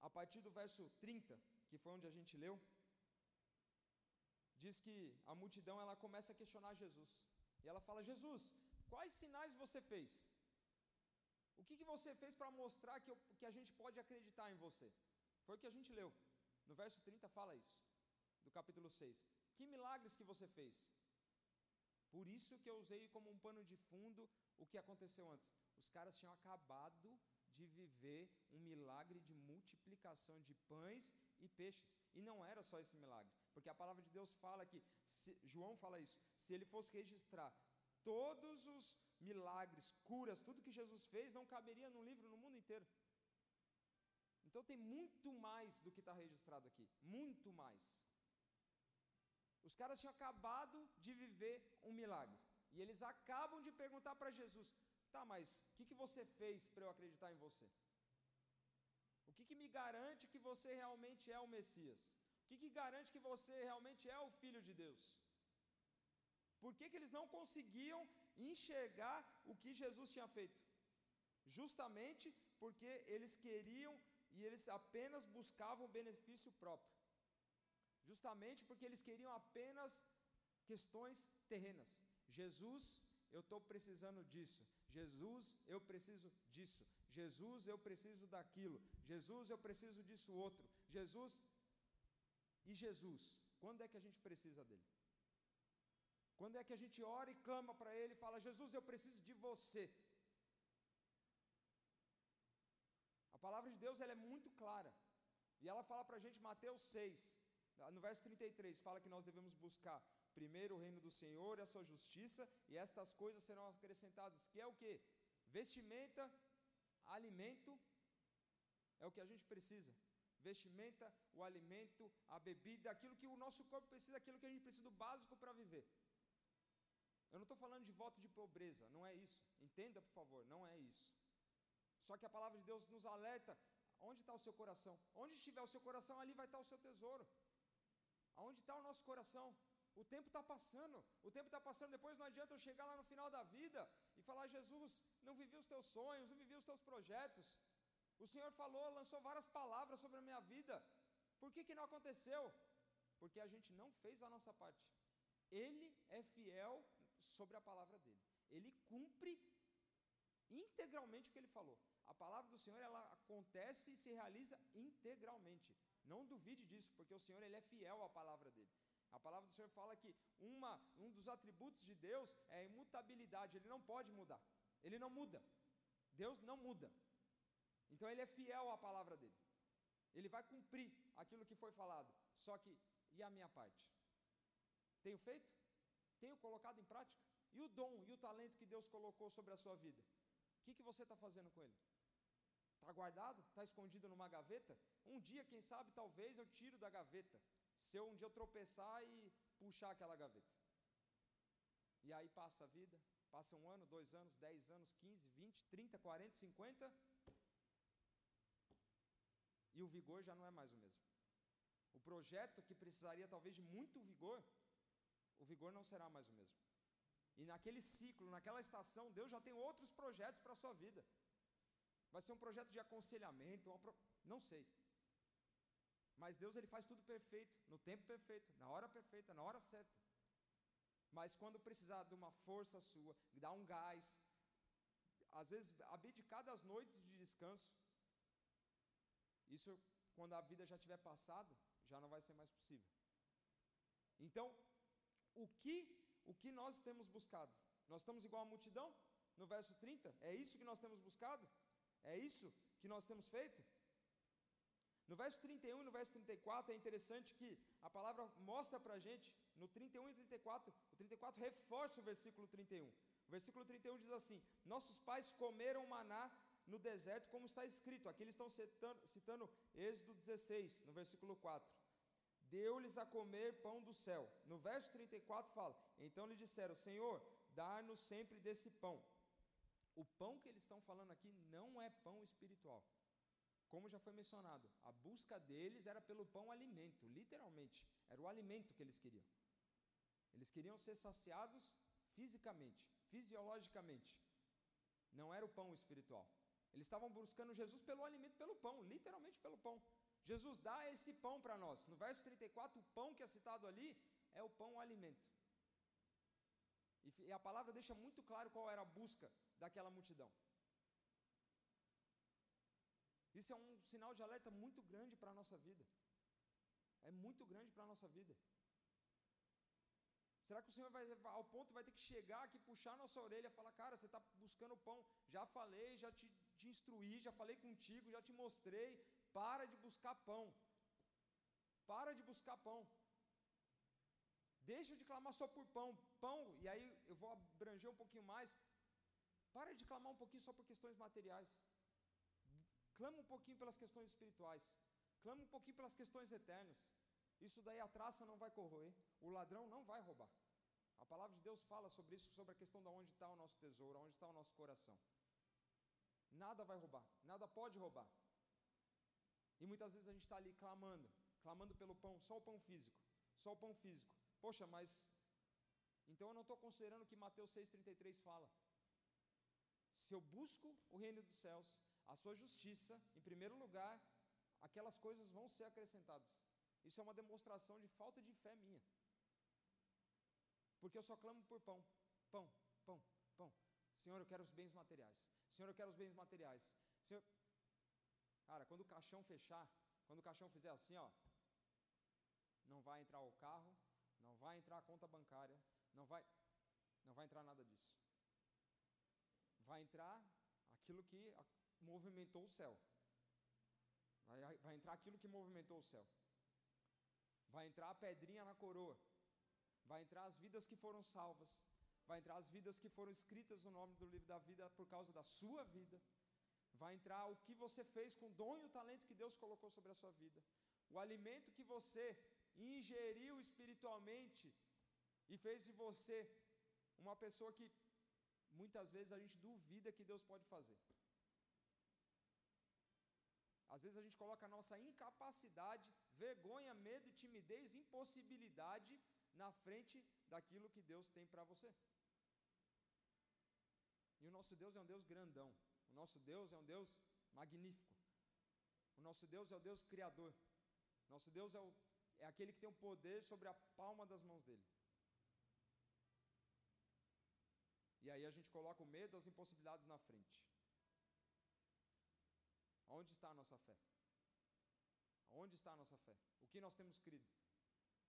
a partir do verso 30, que foi onde a gente leu, diz que a multidão ela começa a questionar Jesus. E ela fala: Jesus, quais sinais você fez? O que, que você fez para mostrar que, eu, que a gente pode acreditar em você? Foi o que a gente leu. No verso 30 fala isso, do capítulo 6. Que milagres que você fez? Por isso que eu usei como um pano de fundo o que aconteceu antes. Os caras tinham acabado de viver um milagre de multiplicação de pães e peixes. E não era só esse milagre, porque a palavra de Deus fala que, se, João fala isso, se ele fosse registrar todos os milagres, curas, tudo que Jesus fez, não caberia num livro no mundo inteiro. Então tem muito mais do que está registrado aqui, muito mais. Os caras tinham acabado de viver um milagre. E eles acabam de perguntar para Jesus: tá, mas o que, que você fez para eu acreditar em você? O que, que me garante que você realmente é o Messias? O que, que garante que você realmente é o Filho de Deus? Por que, que eles não conseguiam enxergar o que Jesus tinha feito? Justamente porque eles queriam e eles apenas buscavam benefício próprio justamente porque eles queriam apenas questões terrenas. Jesus, eu estou precisando disso. Jesus, eu preciso disso. Jesus, eu preciso daquilo. Jesus, eu preciso disso outro. Jesus e Jesus. Quando é que a gente precisa dele? Quando é que a gente ora e clama para ele e fala: Jesus, eu preciso de você. A palavra de Deus ela é muito clara. E ela fala para a gente, Mateus 6, no verso 33 fala que nós devemos buscar primeiro o reino do Senhor e a sua justiça, e estas coisas serão acrescentadas, que é o que? Vestimenta, alimento, é o que a gente precisa. Vestimenta, o alimento, a bebida, aquilo que o nosso corpo precisa, aquilo que a gente precisa do básico para viver. Eu não estou falando de voto de pobreza, não é isso. Entenda, por favor, não é isso. Só que a palavra de Deus nos alerta: onde está o seu coração? Onde estiver o seu coração, ali vai estar o seu tesouro. Aonde está o nosso coração? O tempo está passando, o tempo está passando. Depois não adianta eu chegar lá no final da vida e falar: Jesus, não vivi os teus sonhos, não vivi os teus projetos. O Senhor falou, lançou várias palavras sobre a minha vida. Por que, que não aconteceu? Porque a gente não fez a nossa parte. Ele é fiel sobre a palavra dele. Ele cumpre integralmente o que ele falou. A palavra do Senhor ela acontece e se realiza integralmente. Não duvide disso, porque o Senhor ele é fiel à palavra dele. A palavra do Senhor fala que uma, um dos atributos de Deus é a imutabilidade, ele não pode mudar. Ele não muda. Deus não muda. Então ele é fiel à palavra dele. Ele vai cumprir aquilo que foi falado. Só que, e a minha parte? Tenho feito? Tenho colocado em prática? E o dom e o talento que Deus colocou sobre a sua vida? Que, que você está fazendo com ele? Está guardado? Está escondido numa gaveta? Um dia, quem sabe, talvez eu tiro da gaveta. Se eu um dia eu tropeçar e puxar aquela gaveta. E aí passa a vida, passa um ano, dois anos, dez anos, quinze, vinte, trinta, quarenta, cinquenta. E o vigor já não é mais o mesmo. O projeto que precisaria talvez de muito vigor, o vigor não será mais o mesmo. E naquele ciclo, naquela estação, Deus já tem outros projetos para a sua vida. Vai ser um projeto de aconselhamento, pro... não sei. Mas Deus ele faz tudo perfeito, no tempo perfeito, na hora perfeita, na hora certa. Mas quando precisar de uma força sua, dar um gás, às vezes abdicar das noites de descanso, isso quando a vida já tiver passado, já não vai ser mais possível. Então, o que o que nós temos buscado? Nós estamos igual a multidão? No verso 30? É isso que nós temos buscado? É isso que nós temos feito? No verso 31 e no verso 34 é interessante que a palavra mostra para a gente, no 31 e 34, o 34 reforça o versículo 31. O versículo 31 diz assim: Nossos pais comeram maná no deserto, como está escrito. Aqui eles estão citando, citando Êxodo 16, no versículo 4. Deu-lhes a comer pão do céu. No verso 34 fala: Então lhe disseram: Senhor, dá-nos sempre desse pão. O pão que eles estão falando aqui não é pão espiritual. Como já foi mencionado, a busca deles era pelo pão alimento, literalmente. Era o alimento que eles queriam. Eles queriam ser saciados fisicamente, fisiologicamente. Não era o pão espiritual. Eles estavam buscando Jesus pelo alimento, pelo pão, literalmente pelo pão. Jesus dá esse pão para nós. No verso 34, o pão que é citado ali é o pão o alimento. E a palavra deixa muito claro qual era a busca daquela multidão. Isso é um sinal de alerta muito grande para a nossa vida. É muito grande para a nossa vida. Será que o Senhor vai, ao ponto, vai ter que chegar aqui, puxar nossa orelha e falar: Cara, você está buscando pão? Já falei, já te, te instruí, já falei contigo, já te mostrei. Para de buscar pão. Para de buscar pão. Deixa de clamar só por pão. Pão, e aí eu vou abranger um pouquinho mais. Para de clamar um pouquinho só por questões materiais. Clama um pouquinho pelas questões espirituais. Clama um pouquinho pelas questões eternas. Isso daí a traça não vai corroer. O ladrão não vai roubar. A palavra de Deus fala sobre isso, sobre a questão de onde está o nosso tesouro, onde está o nosso coração. Nada vai roubar, nada pode roubar. E muitas vezes a gente está ali clamando, clamando pelo pão, só o pão físico, só o pão físico. Poxa, mas então eu não estou considerando que Mateus 6,33 fala. Se eu busco o reino dos céus, a sua justiça, em primeiro lugar, aquelas coisas vão ser acrescentadas. Isso é uma demonstração de falta de fé minha. Porque eu só clamo por pão, pão, pão, pão. Senhor, eu quero os bens materiais. Senhor, eu quero os bens materiais. Senhor, cara, quando o caixão fechar, quando o caixão fizer assim, ó, não vai entrar o carro, não vai entrar a conta bancária, não vai, não vai entrar nada disso. Vai entrar aquilo que movimentou o céu. Vai, vai entrar aquilo que movimentou o céu. Vai entrar a pedrinha na coroa. Vai entrar as vidas que foram salvas. Vai entrar as vidas que foram escritas no nome do livro da vida por causa da sua vida. Vai entrar o que você fez com o dom e o talento que Deus colocou sobre a sua vida. O alimento que você ingeriu espiritualmente e fez de você uma pessoa que muitas vezes a gente duvida que Deus pode fazer. Às vezes a gente coloca a nossa incapacidade, vergonha, medo timidez, impossibilidade na frente daquilo que Deus tem para você. E o nosso Deus é um Deus grandão. Nosso Deus é um Deus magnífico. O nosso Deus é o Deus criador. Nosso Deus é, o, é aquele que tem o poder sobre a palma das mãos dele. E aí a gente coloca o medo, as impossibilidades na frente. Onde está a nossa fé? Onde está a nossa fé? O que nós temos crido?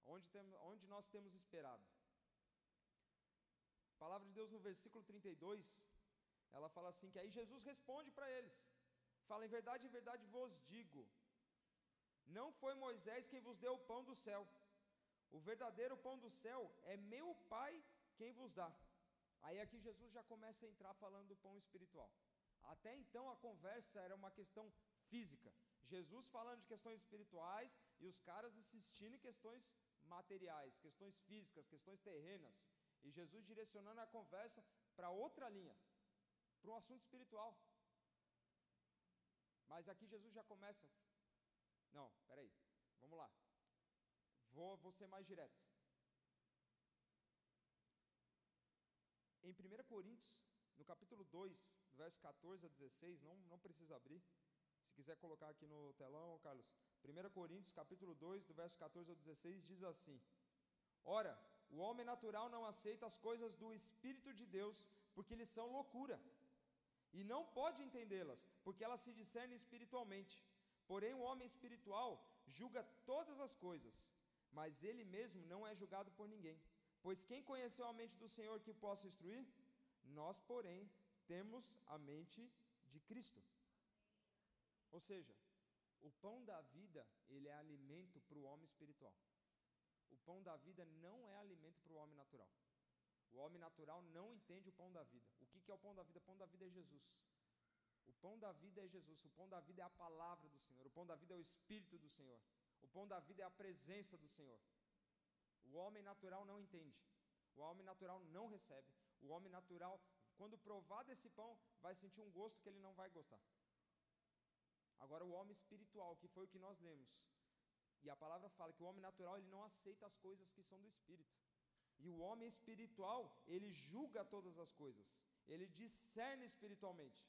Onde, tem, onde nós temos esperado? A palavra de Deus no versículo 32, ela fala assim: que aí Jesus responde para eles: fala, em verdade, em verdade vos digo, não foi Moisés quem vos deu o pão do céu, o verdadeiro pão do céu é meu Pai quem vos dá. Aí aqui Jesus já começa a entrar falando do pão espiritual. Até então a conversa era uma questão física. Jesus falando de questões espirituais e os caras assistindo em questões materiais, questões físicas, questões terrenas. E Jesus direcionando a conversa para outra linha, para um assunto espiritual. Mas aqui Jesus já começa. Não, peraí, vamos lá. Vou, vou ser mais direto. Em 1 Coríntios, no capítulo 2, verso 14 a 16, não, não precisa abrir. Se quiser colocar aqui no telão, Carlos. 1 Coríntios, capítulo 2, do verso 14 ao 16, diz assim: Ora, o homem natural não aceita as coisas do Espírito de Deus, porque lhes são loucura, e não pode entendê-las, porque elas se discernem espiritualmente. Porém, o homem espiritual julga todas as coisas, mas ele mesmo não é julgado por ninguém. Pois quem conheceu a mente do Senhor que possa instruir? Nós, porém, temos a mente de Cristo. Ou seja, o pão da vida, ele é alimento para o homem espiritual. O pão da vida não é alimento para o homem natural. O homem natural não entende o pão da vida. O que é o pão da vida? O pão da vida é Jesus. O pão da vida é Jesus. O pão da vida é a palavra do Senhor. O pão da vida é o Espírito do Senhor. O pão da vida é a presença do Senhor. O homem natural não entende. O homem natural não recebe. O homem natural, quando provar desse pão, vai sentir um gosto que ele não vai gostar. Agora, o homem espiritual, que foi o que nós lemos, e a palavra fala que o homem natural ele não aceita as coisas que são do espírito. E o homem espiritual, ele julga todas as coisas. Ele discerne espiritualmente.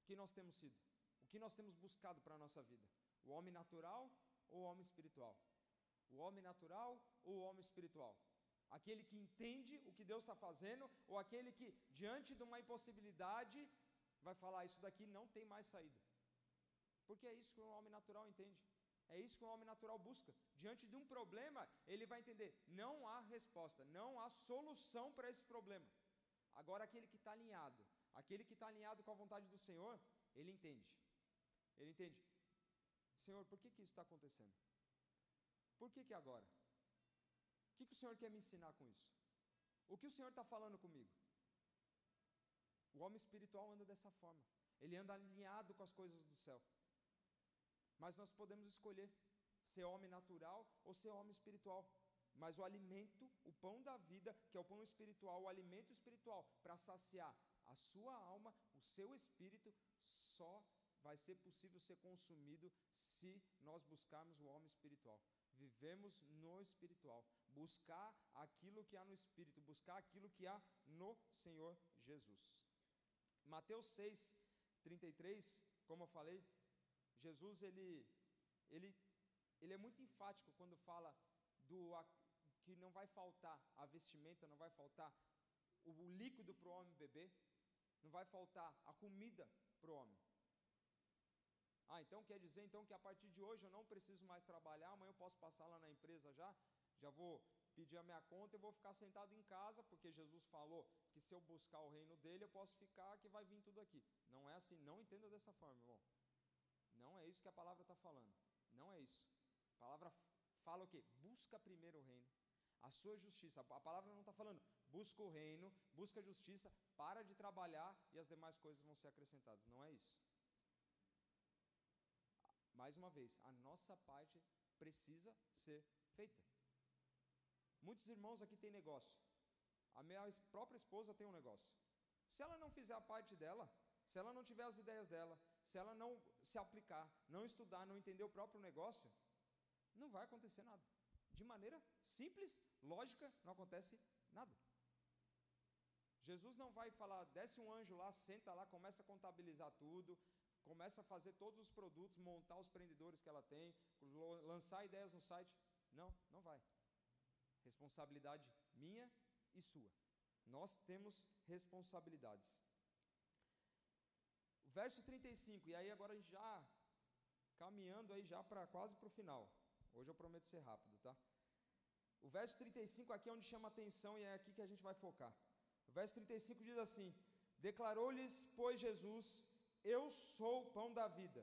O que nós temos sido? O que nós temos buscado para a nossa vida? O homem natural ou o homem espiritual? O homem natural ou o homem espiritual? Aquele que entende o que Deus está fazendo ou aquele que, diante de uma impossibilidade, vai falar: Isso daqui não tem mais saída? Porque é isso que o homem natural entende. É isso que o homem natural busca. Diante de um problema, ele vai entender: não há resposta, não há solução para esse problema. Agora, aquele que está alinhado, aquele que está alinhado com a vontade do Senhor, ele entende. Ele entende: Senhor, por que, que isso está acontecendo? Por que, que agora? O que, que o Senhor quer me ensinar com isso? O que o Senhor está falando comigo? O homem espiritual anda dessa forma. Ele anda alinhado com as coisas do céu. Mas nós podemos escolher ser homem natural ou ser homem espiritual. Mas o alimento, o pão da vida, que é o pão espiritual, o alimento espiritual, para saciar a sua alma, o seu espírito, só vai ser possível ser consumido se nós buscarmos o homem espiritual. Vivemos no espiritual. Buscar aquilo que há no espírito, buscar aquilo que há no Senhor Jesus. Mateus 6, 33, como eu falei, Jesus ele, ele, ele é muito enfático quando fala do a, que não vai faltar a vestimenta, não vai faltar o, o líquido para o homem beber, não vai faltar a comida para o homem. Ah, então quer dizer então que a partir de hoje eu não preciso mais trabalhar, amanhã eu posso passar lá na empresa já, já vou pedir a minha conta e vou ficar sentado em casa, porque Jesus falou que se eu buscar o reino dele, eu posso ficar que vai vir tudo aqui. Não é assim, não entenda dessa forma, irmão. Não é isso que a palavra está falando. Não é isso. A palavra fala o quê? Busca primeiro o reino, a sua justiça. A palavra não está falando busca o reino, busca a justiça, para de trabalhar e as demais coisas vão ser acrescentadas. Não é isso. Mais uma vez, a nossa parte precisa ser feita. Muitos irmãos aqui têm negócio. A minha própria esposa tem um negócio. Se ela não fizer a parte dela, se ela não tiver as ideias dela, se ela não se aplicar, não estudar, não entender o próprio negócio, não vai acontecer nada. De maneira simples, lógica, não acontece nada. Jesus não vai falar, desce um anjo lá, senta lá, começa a contabilizar tudo, começa a fazer todos os produtos, montar os prendedores que ela tem, lançar ideias no site. Não, não vai. Responsabilidade minha e sua. Nós temos responsabilidades verso 35, e aí agora já caminhando aí já para quase para o final. Hoje eu prometo ser rápido, tá? O verso 35 aqui é onde chama atenção e é aqui que a gente vai focar. O verso 35 diz assim: Declarou-lhes, pois, Jesus: Eu sou o pão da vida.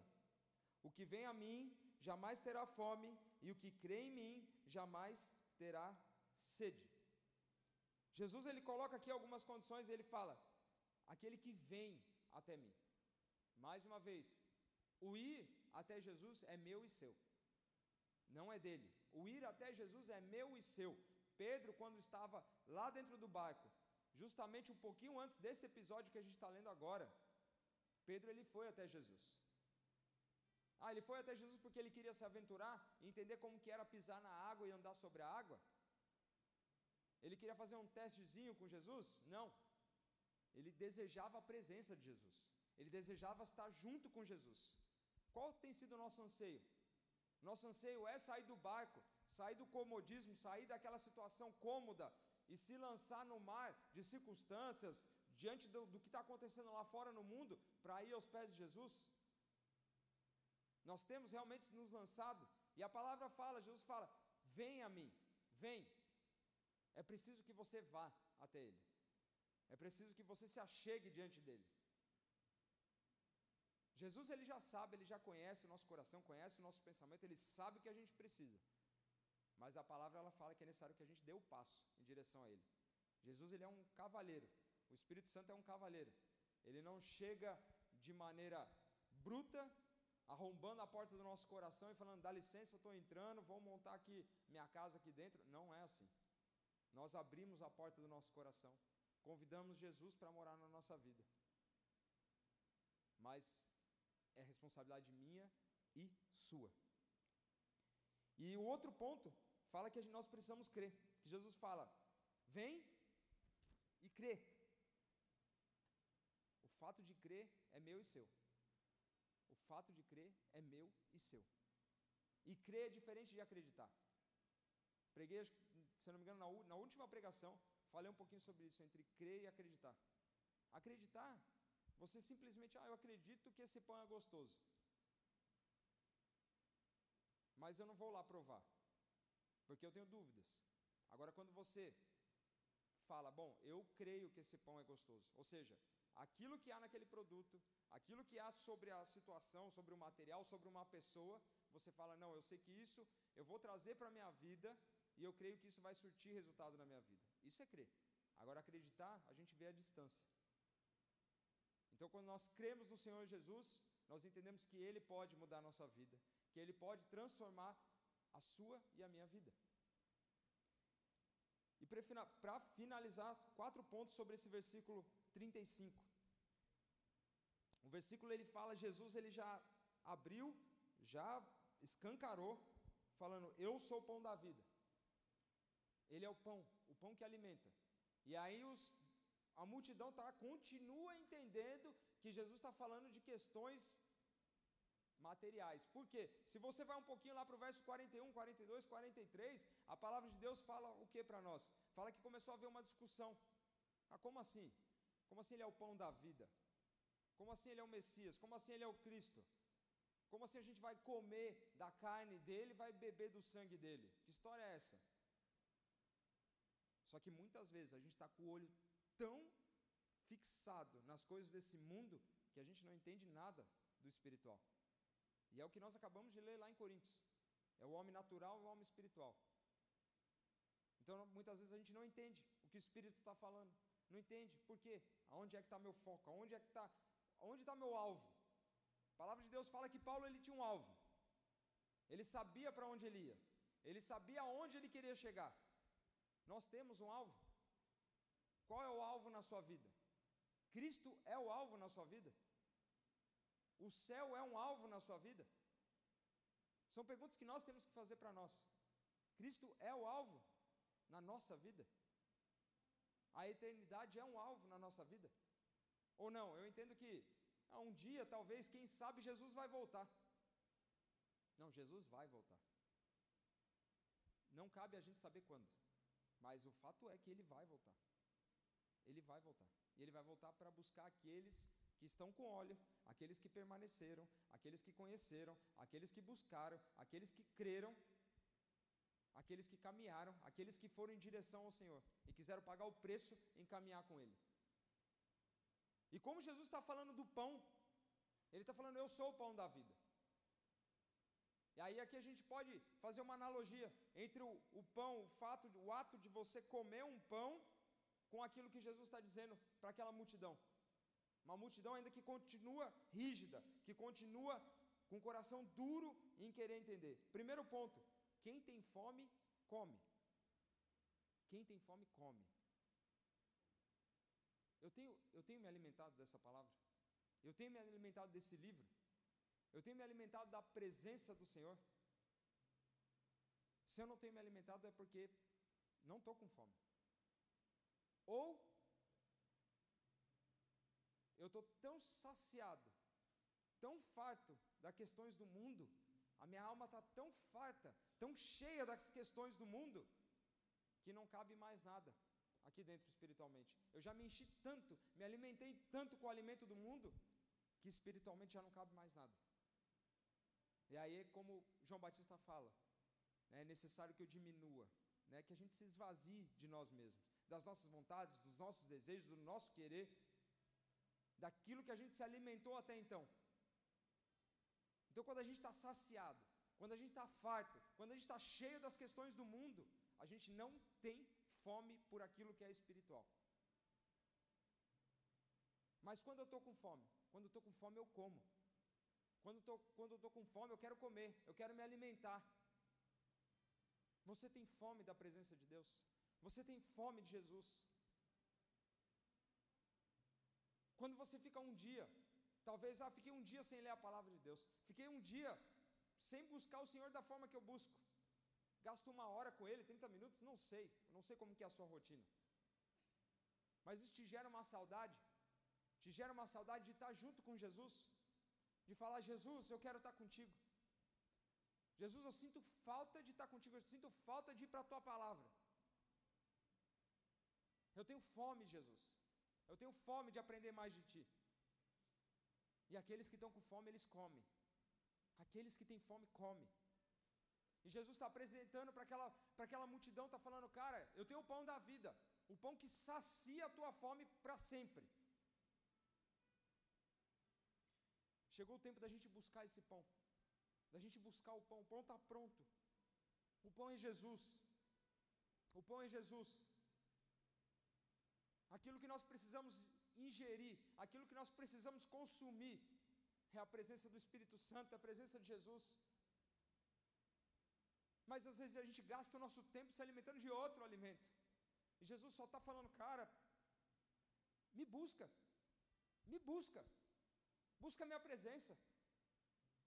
O que vem a mim jamais terá fome, e o que crê em mim jamais terá sede. Jesus ele coloca aqui algumas condições e ele fala: Aquele que vem até mim. Mais uma vez, o ir até Jesus é meu e seu, não é dele. O ir até Jesus é meu e seu. Pedro, quando estava lá dentro do barco, justamente um pouquinho antes desse episódio que a gente está lendo agora, Pedro ele foi até Jesus. Ah, ele foi até Jesus porque ele queria se aventurar, entender como que era pisar na água e andar sobre a água? Ele queria fazer um testezinho com Jesus? Não. Ele desejava a presença de Jesus. Ele desejava estar junto com Jesus. Qual tem sido o nosso anseio? Nosso anseio é sair do barco, sair do comodismo, sair daquela situação cômoda e se lançar no mar de circunstâncias, diante do, do que está acontecendo lá fora no mundo, para ir aos pés de Jesus? Nós temos realmente nos lançado, e a palavra fala, Jesus fala: Vem a mim, vem. É preciso que você vá até Ele, é preciso que você se achegue diante dEle. Jesus ele já sabe, ele já conhece o nosso coração, conhece o nosso pensamento, ele sabe o que a gente precisa. Mas a palavra ela fala que é necessário que a gente dê o passo em direção a ele. Jesus ele é um cavaleiro. O Espírito Santo é um cavaleiro. Ele não chega de maneira bruta, arrombando a porta do nosso coração e falando: "Dá licença, eu estou entrando, vou montar aqui minha casa aqui dentro". Não é assim. Nós abrimos a porta do nosso coração, convidamos Jesus para morar na nossa vida. Mas é responsabilidade minha e sua. E o outro ponto fala que nós precisamos crer. Que Jesus fala: vem e crê. O fato de crer é meu e seu. O fato de crer é meu e seu. E crer é diferente de acreditar. Preguei, se não me engano, na, na última pregação, falei um pouquinho sobre isso, entre crer e acreditar. Acreditar você simplesmente, ah, eu acredito que esse pão é gostoso. Mas eu não vou lá provar, porque eu tenho dúvidas. Agora, quando você fala, bom, eu creio que esse pão é gostoso, ou seja, aquilo que há naquele produto, aquilo que há sobre a situação, sobre o material, sobre uma pessoa, você fala, não, eu sei que isso eu vou trazer para a minha vida e eu creio que isso vai surtir resultado na minha vida. Isso é crer. Agora, acreditar, a gente vê a distância. Então, quando nós cremos no Senhor Jesus, nós entendemos que Ele pode mudar a nossa vida, que Ele pode transformar a sua e a minha vida. E para finalizar, quatro pontos sobre esse versículo 35. O versículo ele fala, Jesus ele já abriu, já escancarou, falando: Eu sou o pão da vida. Ele é o pão, o pão que alimenta. E aí os a multidão tá, continua entendendo que Jesus está falando de questões materiais. Por quê? Se você vai um pouquinho lá para o verso 41, 42, 43, a palavra de Deus fala o que para nós? Fala que começou a haver uma discussão. Ah, como assim? Como assim ele é o pão da vida? Como assim ele é o Messias? Como assim ele é o Cristo? Como assim a gente vai comer da carne dele vai beber do sangue dele? Que história é essa? Só que muitas vezes a gente está com o olho tão fixado nas coisas desse mundo que a gente não entende nada do espiritual. E é o que nós acabamos de ler lá em Coríntios. É o homem natural e o homem espiritual. Então, muitas vezes a gente não entende o que o Espírito está falando. Não entende. Por quê? Aonde é que está meu foco? Aonde é que está? Onde está meu alvo? A palavra de Deus fala que Paulo ele tinha um alvo. Ele sabia para onde ele ia. Ele sabia aonde ele queria chegar. Nós temos um alvo. Qual é o alvo na sua vida? Cristo é o alvo na sua vida? O céu é um alvo na sua vida? São perguntas que nós temos que fazer para nós. Cristo é o alvo na nossa vida? A eternidade é um alvo na nossa vida? Ou não? Eu entendo que ah, um dia, talvez, quem sabe, Jesus vai voltar. Não, Jesus vai voltar. Não cabe a gente saber quando, mas o fato é que ele vai voltar ele vai voltar. E ele vai voltar para buscar aqueles que estão com óleo, aqueles que permaneceram, aqueles que conheceram, aqueles que buscaram, aqueles que creram, aqueles que caminharam, aqueles que foram em direção ao Senhor e quiseram pagar o preço em caminhar com Ele. E como Jesus está falando do pão, Ele está falando, eu sou o pão da vida. E aí aqui a gente pode fazer uma analogia entre o, o pão, o fato, o ato de você comer um pão com aquilo que Jesus está dizendo para aquela multidão. Uma multidão ainda que continua rígida, que continua com o coração duro em querer entender. Primeiro ponto: quem tem fome, come. Quem tem fome, come. Eu tenho, eu tenho me alimentado dessa palavra. Eu tenho me alimentado desse livro. Eu tenho me alimentado da presença do Senhor. Se eu não tenho me alimentado é porque não estou com fome. Ou eu estou tão saciado, tão farto das questões do mundo, a minha alma está tão farta, tão cheia das questões do mundo, que não cabe mais nada aqui dentro espiritualmente. Eu já me enchi tanto, me alimentei tanto com o alimento do mundo, que espiritualmente já não cabe mais nada. E aí, como João Batista fala, né, é necessário que eu diminua, né, que a gente se esvazie de nós mesmos, das nossas vontades, dos nossos desejos, do nosso querer, daquilo que a gente se alimentou até então. Então, quando a gente está saciado, quando a gente está farto, quando a gente está cheio das questões do mundo, a gente não tem fome por aquilo que é espiritual. Mas quando eu estou com fome, quando eu estou com fome, eu como. Quando, eu estou com fome, eu quero comer, eu quero me alimentar. Você tem fome da presença de Deus? Você tem fome de Jesus? Quando você fica um dia, talvez, ah, fiquei um dia sem ler a palavra de Deus, fiquei um dia sem buscar o Senhor da forma que eu busco. Gasto uma hora com Ele, 30 minutos, não sei, não sei como que é a sua rotina. Mas isso te gera uma saudade, te gera uma saudade de estar junto com Jesus, de falar, Jesus, eu quero estar contigo. Jesus, eu sinto falta de estar contigo, eu sinto falta de ir para a tua palavra. Eu tenho fome, Jesus. Eu tenho fome de aprender mais de ti. E aqueles que estão com fome, eles comem. Aqueles que têm fome, comem. E Jesus está apresentando para aquela, aquela multidão, está falando, cara, eu tenho o pão da vida, o pão que sacia a tua fome para sempre. Chegou o tempo da gente buscar esse pão, da gente buscar o pão. O pão está pronto. O pão é Jesus. O pão é Jesus. Aquilo que nós precisamos ingerir, aquilo que nós precisamos consumir, é a presença do Espírito Santo, é a presença de Jesus. Mas às vezes a gente gasta o nosso tempo se alimentando de outro alimento. E Jesus só está falando, cara, me busca, me busca, busca a minha presença.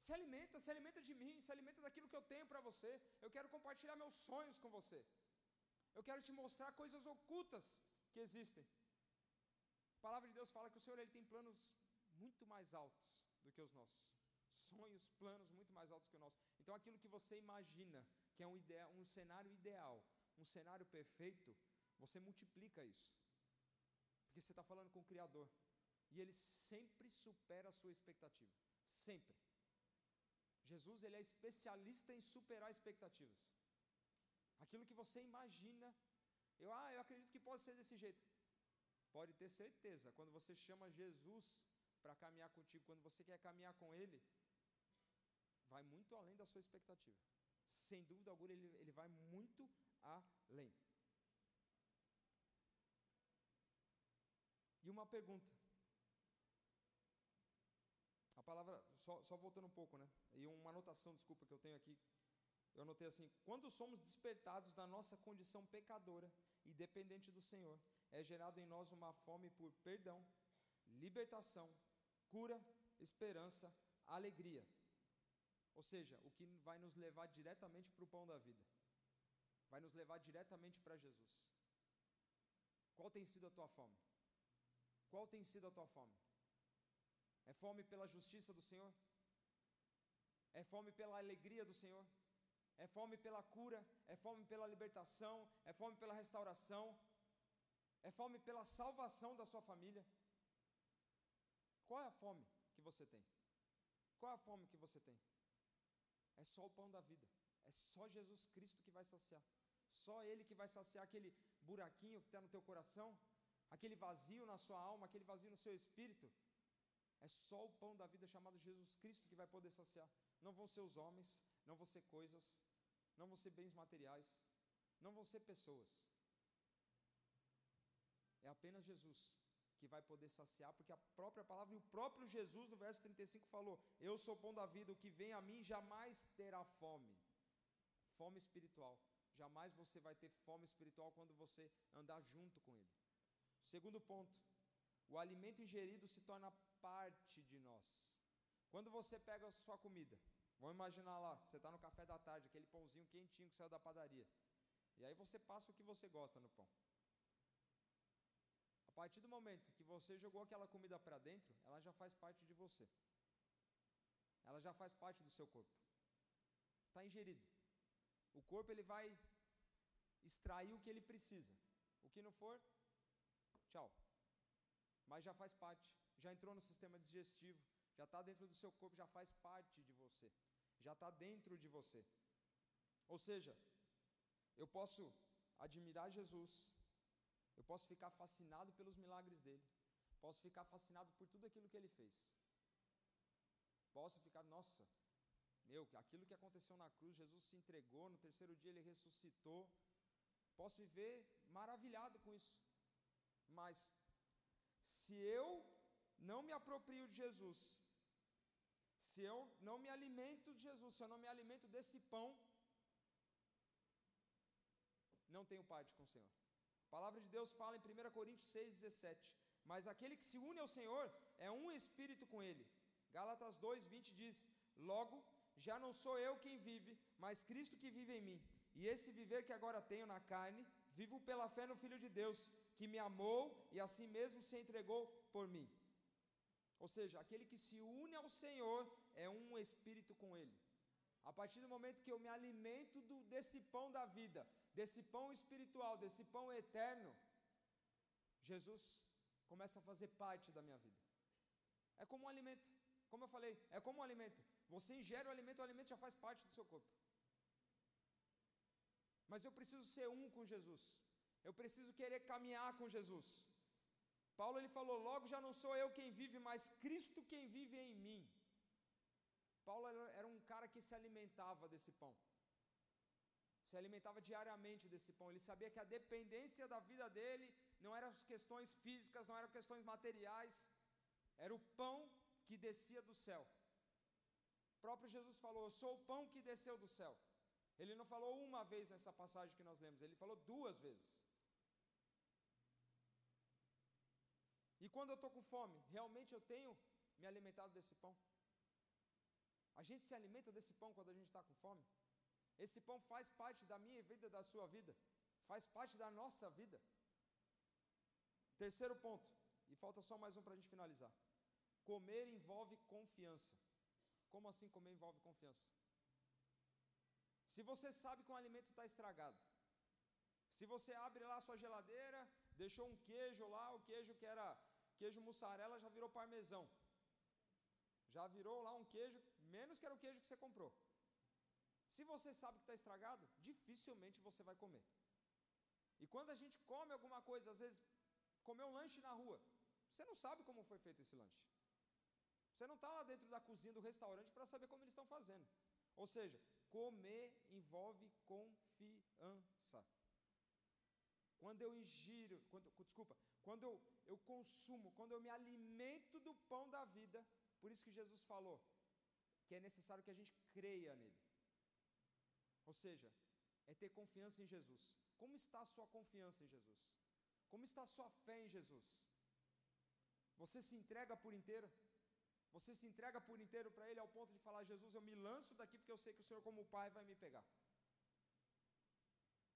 Se alimenta, se alimenta de mim, se alimenta daquilo que eu tenho para você. Eu quero compartilhar meus sonhos com você. Eu quero te mostrar coisas ocultas que existem. A palavra de Deus fala que o Senhor ele tem planos muito mais altos do que os nossos. Sonhos, planos muito mais altos que o nosso. Então aquilo que você imagina que é um, ideal, um cenário ideal, um cenário perfeito, você multiplica isso. Porque você está falando com o Criador. E ele sempre supera a sua expectativa. Sempre. Jesus ele é especialista em superar expectativas. Aquilo que você imagina, eu, ah, eu acredito que pode ser desse jeito. Pode ter certeza, quando você chama Jesus para caminhar contigo, quando você quer caminhar com Ele, vai muito além da sua expectativa. Sem dúvida alguma, ele, ele vai muito além. E uma pergunta. A palavra, só, só voltando um pouco, né? E uma anotação, desculpa, que eu tenho aqui. Eu anotei assim: quando somos despertados da nossa condição pecadora e dependente do Senhor, é gerado em nós uma fome por perdão, libertação, cura, esperança, alegria. Ou seja, o que vai nos levar diretamente para o pão da vida, vai nos levar diretamente para Jesus. Qual tem sido a tua fome? Qual tem sido a tua fome? É fome pela justiça do Senhor? É fome pela alegria do Senhor? É fome pela cura? É fome pela libertação? É fome pela restauração? É fome pela salvação da sua família? Qual é a fome que você tem? Qual é a fome que você tem? É só o pão da vida. É só Jesus Cristo que vai saciar. Só Ele que vai saciar aquele buraquinho que está no teu coração, aquele vazio na sua alma, aquele vazio no seu espírito. É só o pão da vida chamado Jesus Cristo que vai poder saciar. Não vão ser os homens, não vão ser coisas, não vão ser bens materiais, não vão ser pessoas. É apenas Jesus que vai poder saciar, porque a própria palavra e o próprio Jesus, no verso 35, falou: Eu sou o pão da vida, o que vem a mim jamais terá fome. Fome espiritual. Jamais você vai ter fome espiritual quando você andar junto com Ele. Segundo ponto, o alimento ingerido se torna parte de nós. Quando você pega a sua comida, vamos imaginar lá, você está no café da tarde, aquele pãozinho quentinho que saiu da padaria. E aí você passa o que você gosta no pão. partir do momento que você jogou aquela comida para dentro, ela já faz parte de você. Ela já faz parte do seu corpo. Está ingerido. O corpo ele vai extrair o que ele precisa. O que não for, tchau. Mas já faz parte. Já entrou no sistema digestivo. Já está dentro do seu corpo, já faz parte de você. Já está dentro de você. Ou seja, eu posso admirar Jesus, eu posso ficar fascinado pelos milagres dele, posso ficar fascinado por tudo aquilo que ele fez. Posso ficar, nossa, meu, aquilo que aconteceu na cruz, Jesus se entregou, no terceiro dia ele ressuscitou. Posso viver maravilhado com isso. Mas se eu não me aproprio de Jesus, se eu não me alimento de Jesus, se eu não me alimento desse pão, não tenho parte com o Senhor. A palavra de Deus fala em 1 Coríntios 6,17: Mas aquele que se une ao Senhor é um espírito com ele. Gálatas 2,20 diz: Logo, já não sou eu quem vive, mas Cristo que vive em mim. E esse viver que agora tenho na carne, vivo pela fé no Filho de Deus, que me amou e assim mesmo se entregou por mim. Ou seja, aquele que se une ao Senhor é um espírito com Ele. A partir do momento que eu me alimento do, desse pão da vida, desse pão espiritual, desse pão eterno, Jesus começa a fazer parte da minha vida. É como um alimento, como eu falei, é como um alimento. Você ingere o alimento, o alimento já faz parte do seu corpo. Mas eu preciso ser um com Jesus. Eu preciso querer caminhar com Jesus. Paulo ele falou: Logo já não sou eu quem vive, mas Cristo quem vive em mim. Paulo era um cara que se alimentava desse pão se alimentava diariamente desse pão. Ele sabia que a dependência da vida dele não eram as questões físicas, não eram questões materiais, era o pão que descia do céu. O próprio Jesus falou: Eu sou o pão que desceu do céu. Ele não falou uma vez nessa passagem que nós lemos, ele falou duas vezes. E quando eu estou com fome, realmente eu tenho me alimentado desse pão? A gente se alimenta desse pão quando a gente está com fome? Esse pão faz parte da minha vida, da sua vida, faz parte da nossa vida. Terceiro ponto, e falta só mais um para a gente finalizar. Comer envolve confiança. Como assim comer envolve confiança? Se você sabe que um alimento está estragado, se você abre lá a sua geladeira, deixou um queijo lá, o queijo que era queijo mussarela já virou parmesão. Já virou lá um queijo, menos que era o queijo que você comprou. Se você sabe que está estragado, dificilmente você vai comer. E quando a gente come alguma coisa, às vezes comer um lanche na rua, você não sabe como foi feito esse lanche. Você não está lá dentro da cozinha do restaurante para saber como eles estão fazendo. Ou seja, comer envolve confiança. Quando eu ingiro, quando, desculpa, quando eu, eu consumo, quando eu me alimento do pão da vida, por isso que Jesus falou que é necessário que a gente creia nele. Ou seja, é ter confiança em Jesus. Como está a sua confiança em Jesus? Como está a sua fé em Jesus? Você se entrega por inteiro? Você se entrega por inteiro para Ele ao ponto de falar: Jesus, eu me lanço daqui porque eu sei que o Senhor, como Pai, vai me pegar.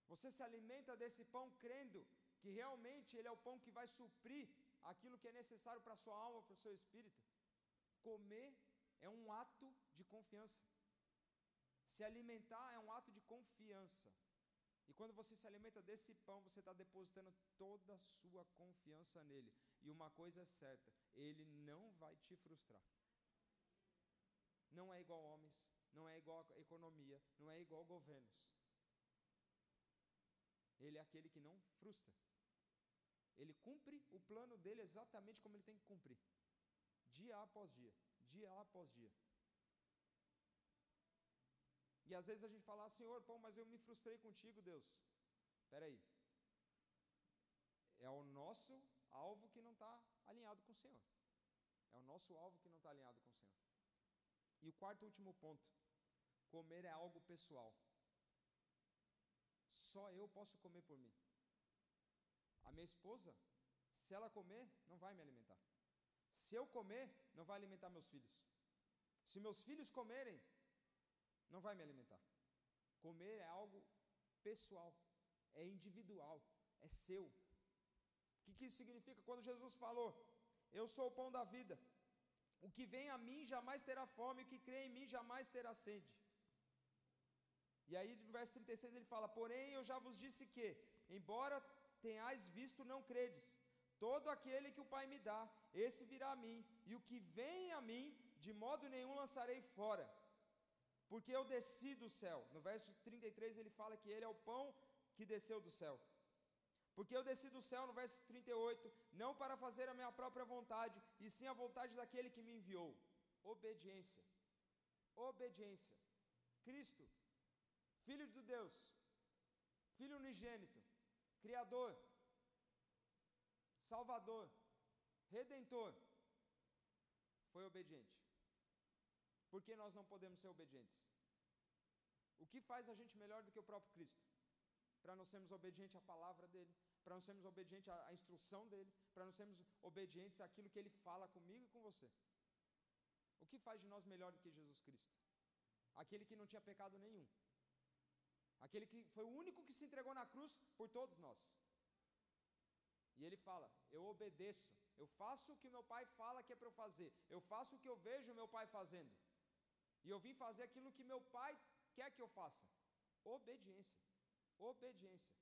Você se alimenta desse pão crendo que realmente Ele é o pão que vai suprir aquilo que é necessário para a sua alma, para o seu espírito. Comer é um ato de confiança. Se alimentar é um ato de confiança. E quando você se alimenta desse pão, você está depositando toda a sua confiança nele. E uma coisa é certa: ele não vai te frustrar. Não é igual homens, não é igual a economia, não é igual governos. Ele é aquele que não frustra. Ele cumpre o plano dele exatamente como ele tem que cumprir, dia após dia, dia após dia. E às vezes a gente fala, ah, Senhor, pô, mas eu me frustrei contigo, Deus. Espera aí. É o nosso alvo que não está alinhado com o Senhor. É o nosso alvo que não está alinhado com o Senhor. E o quarto e último ponto: comer é algo pessoal. Só eu posso comer por mim. A minha esposa, se ela comer, não vai me alimentar. Se eu comer, não vai alimentar meus filhos. Se meus filhos comerem, não vai me alimentar. Comer é algo pessoal, é individual, é seu. O que, que isso significa? Quando Jesus falou, Eu sou o pão da vida, o que vem a mim jamais terá fome, o que crê em mim jamais terá sede. E aí no verso 36 ele fala: Porém eu já vos disse que, embora tenhais visto, não credes. Todo aquele que o Pai me dá, esse virá a mim, e o que vem a mim, de modo nenhum lançarei fora. Porque eu desci do céu. No verso 33 ele fala que ele é o pão que desceu do céu. Porque eu desci do céu, no verso 38, não para fazer a minha própria vontade, e sim a vontade daquele que me enviou. Obediência. Obediência. Cristo, Filho de Deus, Filho unigênito, Criador, Salvador, Redentor, foi obediente. Por que nós não podemos ser obedientes? O que faz a gente melhor do que o próprio Cristo? Para não sermos obedientes à palavra dele, para não sermos obedientes à, instrução dele, para não sermos obedientes àquilo que ele fala comigo e com você. O que faz de nós melhor do que Jesus Cristo? Aquele que não tinha pecado nenhum. Aquele que foi o único que se entregou na cruz por todos nós. E ele fala: Eu obedeço, eu faço o que meu pai fala que é para eu fazer, eu faço o que eu vejo meu pai fazendo. E eu vim fazer aquilo que meu pai quer que eu faça. Obediência. Obediência.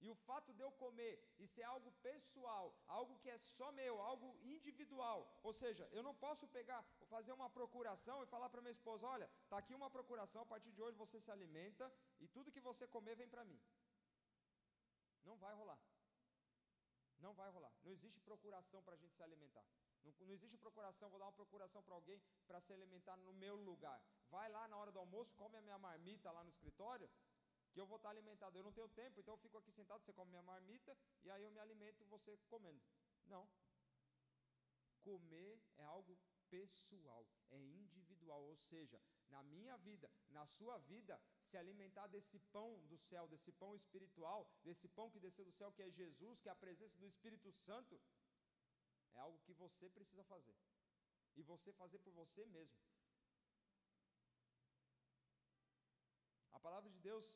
E o fato de eu comer, isso é algo pessoal, algo que é só meu, algo individual. Ou seja, eu não posso pegar, fazer uma procuração e falar para minha esposa: olha, está aqui uma procuração, a partir de hoje você se alimenta e tudo que você comer vem para mim. Não vai rolar. Não vai rolar. Não existe procuração para a gente se alimentar. Não, não, existe procuração, vou dar uma procuração para alguém para se alimentar no meu lugar. Vai lá na hora do almoço, come a minha marmita lá no escritório, que eu vou estar alimentado. Eu não tenho tempo, então eu fico aqui sentado, você come minha marmita, e aí eu me alimento você comendo. Não. Comer é algo pessoal, é individual, ou seja, na minha vida, na sua vida, se alimentar desse pão do céu, desse pão espiritual, desse pão que desceu do céu, que é Jesus, que é a presença do Espírito Santo, é algo que você precisa fazer. E você fazer por você mesmo. A palavra de Deus,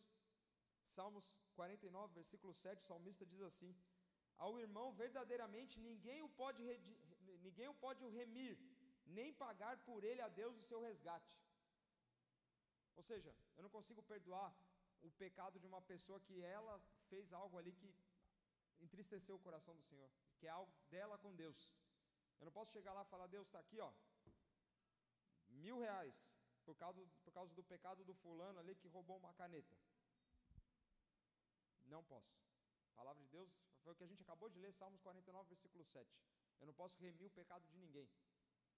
Salmos 49, versículo 7, o salmista diz assim: Ao irmão verdadeiramente ninguém o pode, ninguém o pode remir, nem pagar por ele a Deus o seu resgate. Ou seja, eu não consigo perdoar o pecado de uma pessoa que ela fez algo ali que entristeceu o coração do Senhor que é algo dela com Deus. Eu não posso chegar lá e falar, Deus está aqui, ó, mil reais, por causa, por causa do pecado do fulano ali que roubou uma caneta. Não posso. A palavra de Deus foi o que a gente acabou de ler, Salmos 49, versículo 7. Eu não posso remir o pecado de ninguém.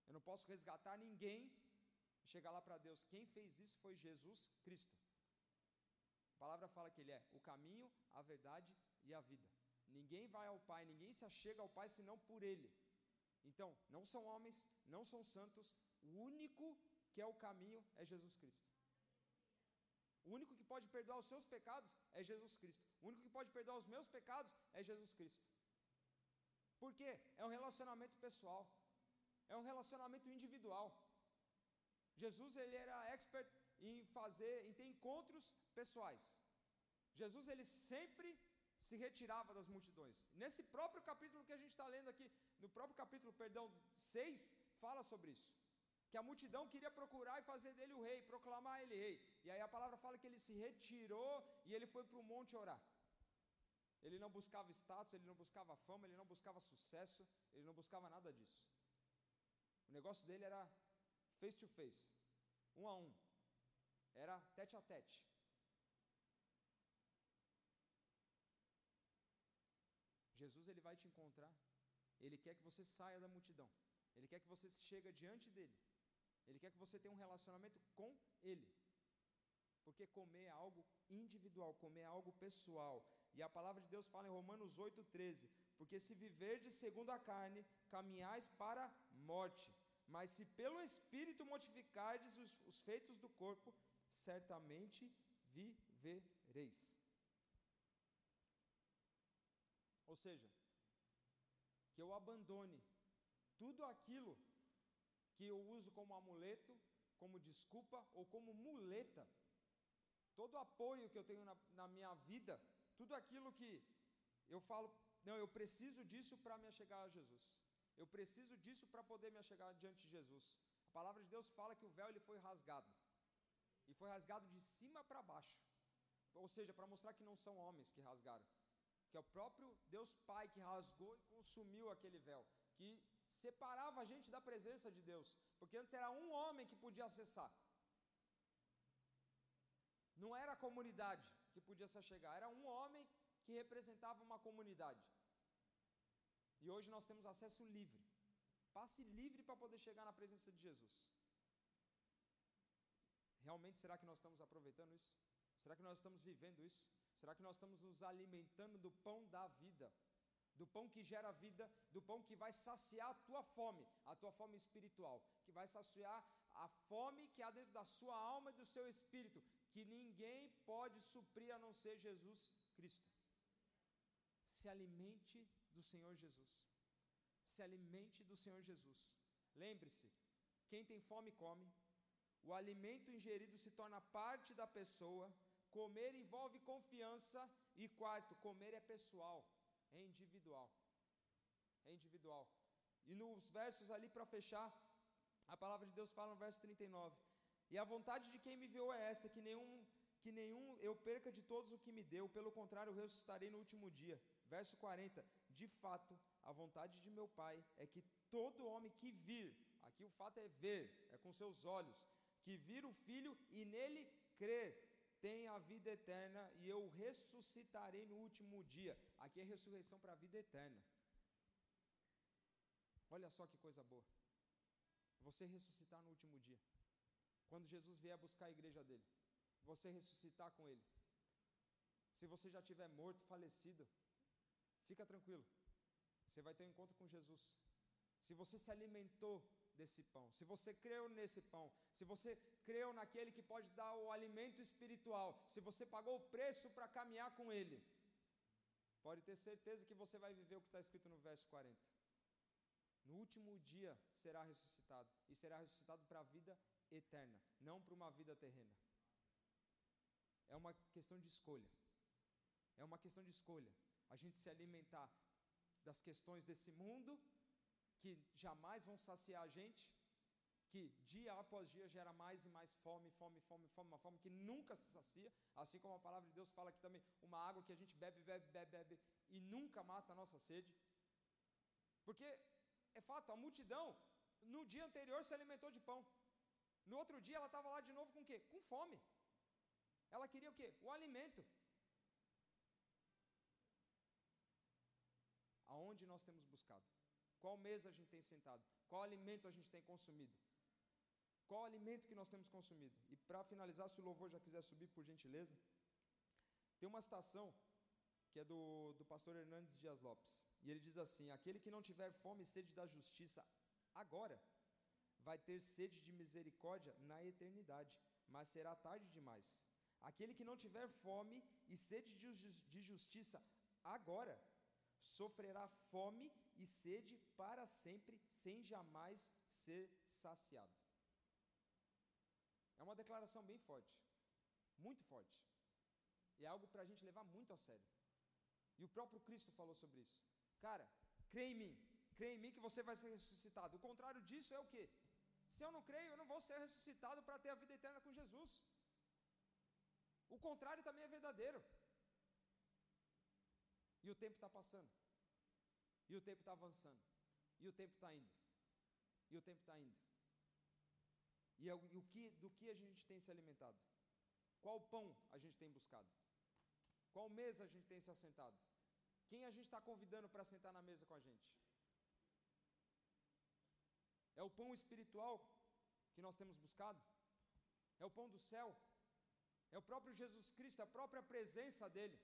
Eu não posso resgatar ninguém e chegar lá para Deus. Quem fez isso foi Jesus Cristo. A palavra fala que Ele é o caminho, a verdade e a vida. Ninguém vai ao Pai, ninguém se achega ao Pai senão por Ele. Então, não são homens, não são santos, o único que é o caminho é Jesus Cristo. O único que pode perdoar os seus pecados é Jesus Cristo. O único que pode perdoar os meus pecados é Jesus Cristo. Por quê? É um relacionamento pessoal. É um relacionamento individual. Jesus ele era expert em fazer, em ter encontros pessoais. Jesus ele sempre se retirava das multidões. Nesse próprio capítulo que a gente está lendo aqui, no próprio capítulo, perdão, 6, fala sobre isso. Que a multidão queria procurar e fazer dele o rei, proclamar ele rei. E aí a palavra fala que ele se retirou e ele foi para o monte orar. Ele não buscava status, ele não buscava fama, ele não buscava sucesso, ele não buscava nada disso. O negócio dele era face to face, um a um. Era tete a tete. Jesus ele vai te encontrar. Ele quer que você saia da multidão. Ele quer que você chegue diante dele. Ele quer que você tenha um relacionamento com ele. Porque comer é algo individual, comer é algo pessoal. E a palavra de Deus fala em Romanos 8,13: Porque se viverdes segundo a carne, caminhais para morte. Mas se pelo Espírito mortificardes os, os feitos do corpo, certamente vivereis. Ou seja, que eu abandone tudo aquilo que eu uso como amuleto, como desculpa ou como muleta, todo apoio que eu tenho na, na minha vida, tudo aquilo que eu falo não, eu preciso disso para me achegar a Jesus. Eu preciso disso para poder me achegar diante de Jesus. A palavra de Deus fala que o véu ele foi rasgado. E foi rasgado de cima para baixo. Ou seja, para mostrar que não são homens que rasgaram, que é o próprio Deus Pai que rasgou e consumiu aquele véu, que separava a gente da presença de Deus, porque antes era um homem que podia acessar. Não era a comunidade que podia se chegar, era um homem que representava uma comunidade. E hoje nós temos acesso livre. Passe livre para poder chegar na presença de Jesus. Realmente será que nós estamos aproveitando isso? Será que nós estamos vivendo isso? Será que nós estamos nos alimentando do pão da vida? Do pão que gera vida, do pão que vai saciar a tua fome, a tua fome espiritual, que vai saciar a fome que há dentro da sua alma e do seu espírito, que ninguém pode suprir a não ser Jesus Cristo. Se alimente do Senhor Jesus. Se alimente do Senhor Jesus. Lembre-se: quem tem fome, come. O alimento ingerido se torna parte da pessoa Comer envolve confiança. E quarto, comer é pessoal, é individual. É individual. E nos versos ali para fechar, a palavra de Deus fala no verso 39. E a vontade de quem me viu é esta: que nenhum, que nenhum eu perca de todos o que me deu, pelo contrário, eu ressuscitarei no último dia. Verso 40: De fato, a vontade de meu Pai é que todo homem que vir, aqui o fato é ver, é com seus olhos, que vir o Filho e nele crer, tem a vida eterna e eu ressuscitarei no último dia. Aqui é ressurreição para a vida eterna. Olha só que coisa boa. Você ressuscitar no último dia. Quando Jesus vier buscar a igreja dele, você ressuscitar com ele. Se você já tiver morto, falecido, fica tranquilo. Você vai ter um encontro com Jesus. Se você se alimentou desse pão, se você creu nesse pão, se você creu naquele que pode dar o alimento espiritual, se você pagou o preço para caminhar com ele, pode ter certeza que você vai viver o que está escrito no verso 40. No último dia será ressuscitado, e será ressuscitado para a vida eterna, não para uma vida terrena. É uma questão de escolha. É uma questão de escolha. A gente se alimentar das questões desse mundo que jamais vão saciar a gente, que dia após dia gera mais e mais fome, fome, fome, fome, uma fome que nunca se sacia, assim como a palavra de Deus fala aqui também, uma água que a gente bebe, bebe, bebe, bebe e nunca mata a nossa sede. Porque é fato, a multidão no dia anterior se alimentou de pão. No outro dia ela estava lá de novo com o quê? Com fome. Ela queria o quê? O alimento. Aonde nós temos buscado? Qual mesa a gente tem sentado? Qual alimento a gente tem consumido? Qual alimento que nós temos consumido? E para finalizar, se o louvor já quiser subir, por gentileza. Tem uma citação que é do, do pastor Hernandes Dias Lopes. E ele diz assim: Aquele que não tiver fome e sede da justiça agora, vai ter sede de misericórdia na eternidade, mas será tarde demais. Aquele que não tiver fome e sede de, justiça agora, sofrerá fome e sede para sempre, sem jamais ser saciado. É uma declaração bem forte, muito forte. É algo para a gente levar muito a sério. E o próprio Cristo falou sobre isso. Cara, crê em mim, crê em mim que você vai ser ressuscitado. O contrário disso é o quê? Se eu não creio, eu não vou ser ressuscitado para ter a vida eterna com Jesus. O contrário também é verdadeiro. E o tempo está passando. E o tempo está avançando. E o tempo está indo. E o tempo está indo. E, é o que, do que a gente tem se alimentado? Qual pão a gente tem buscado? Qual mesa a gente tem se assentado? Quem a gente está convidando para sentar na mesa com a gente? É o pão espiritual que nós temos buscado? É o pão do céu? É o próprio Jesus Cristo, a própria presença dele.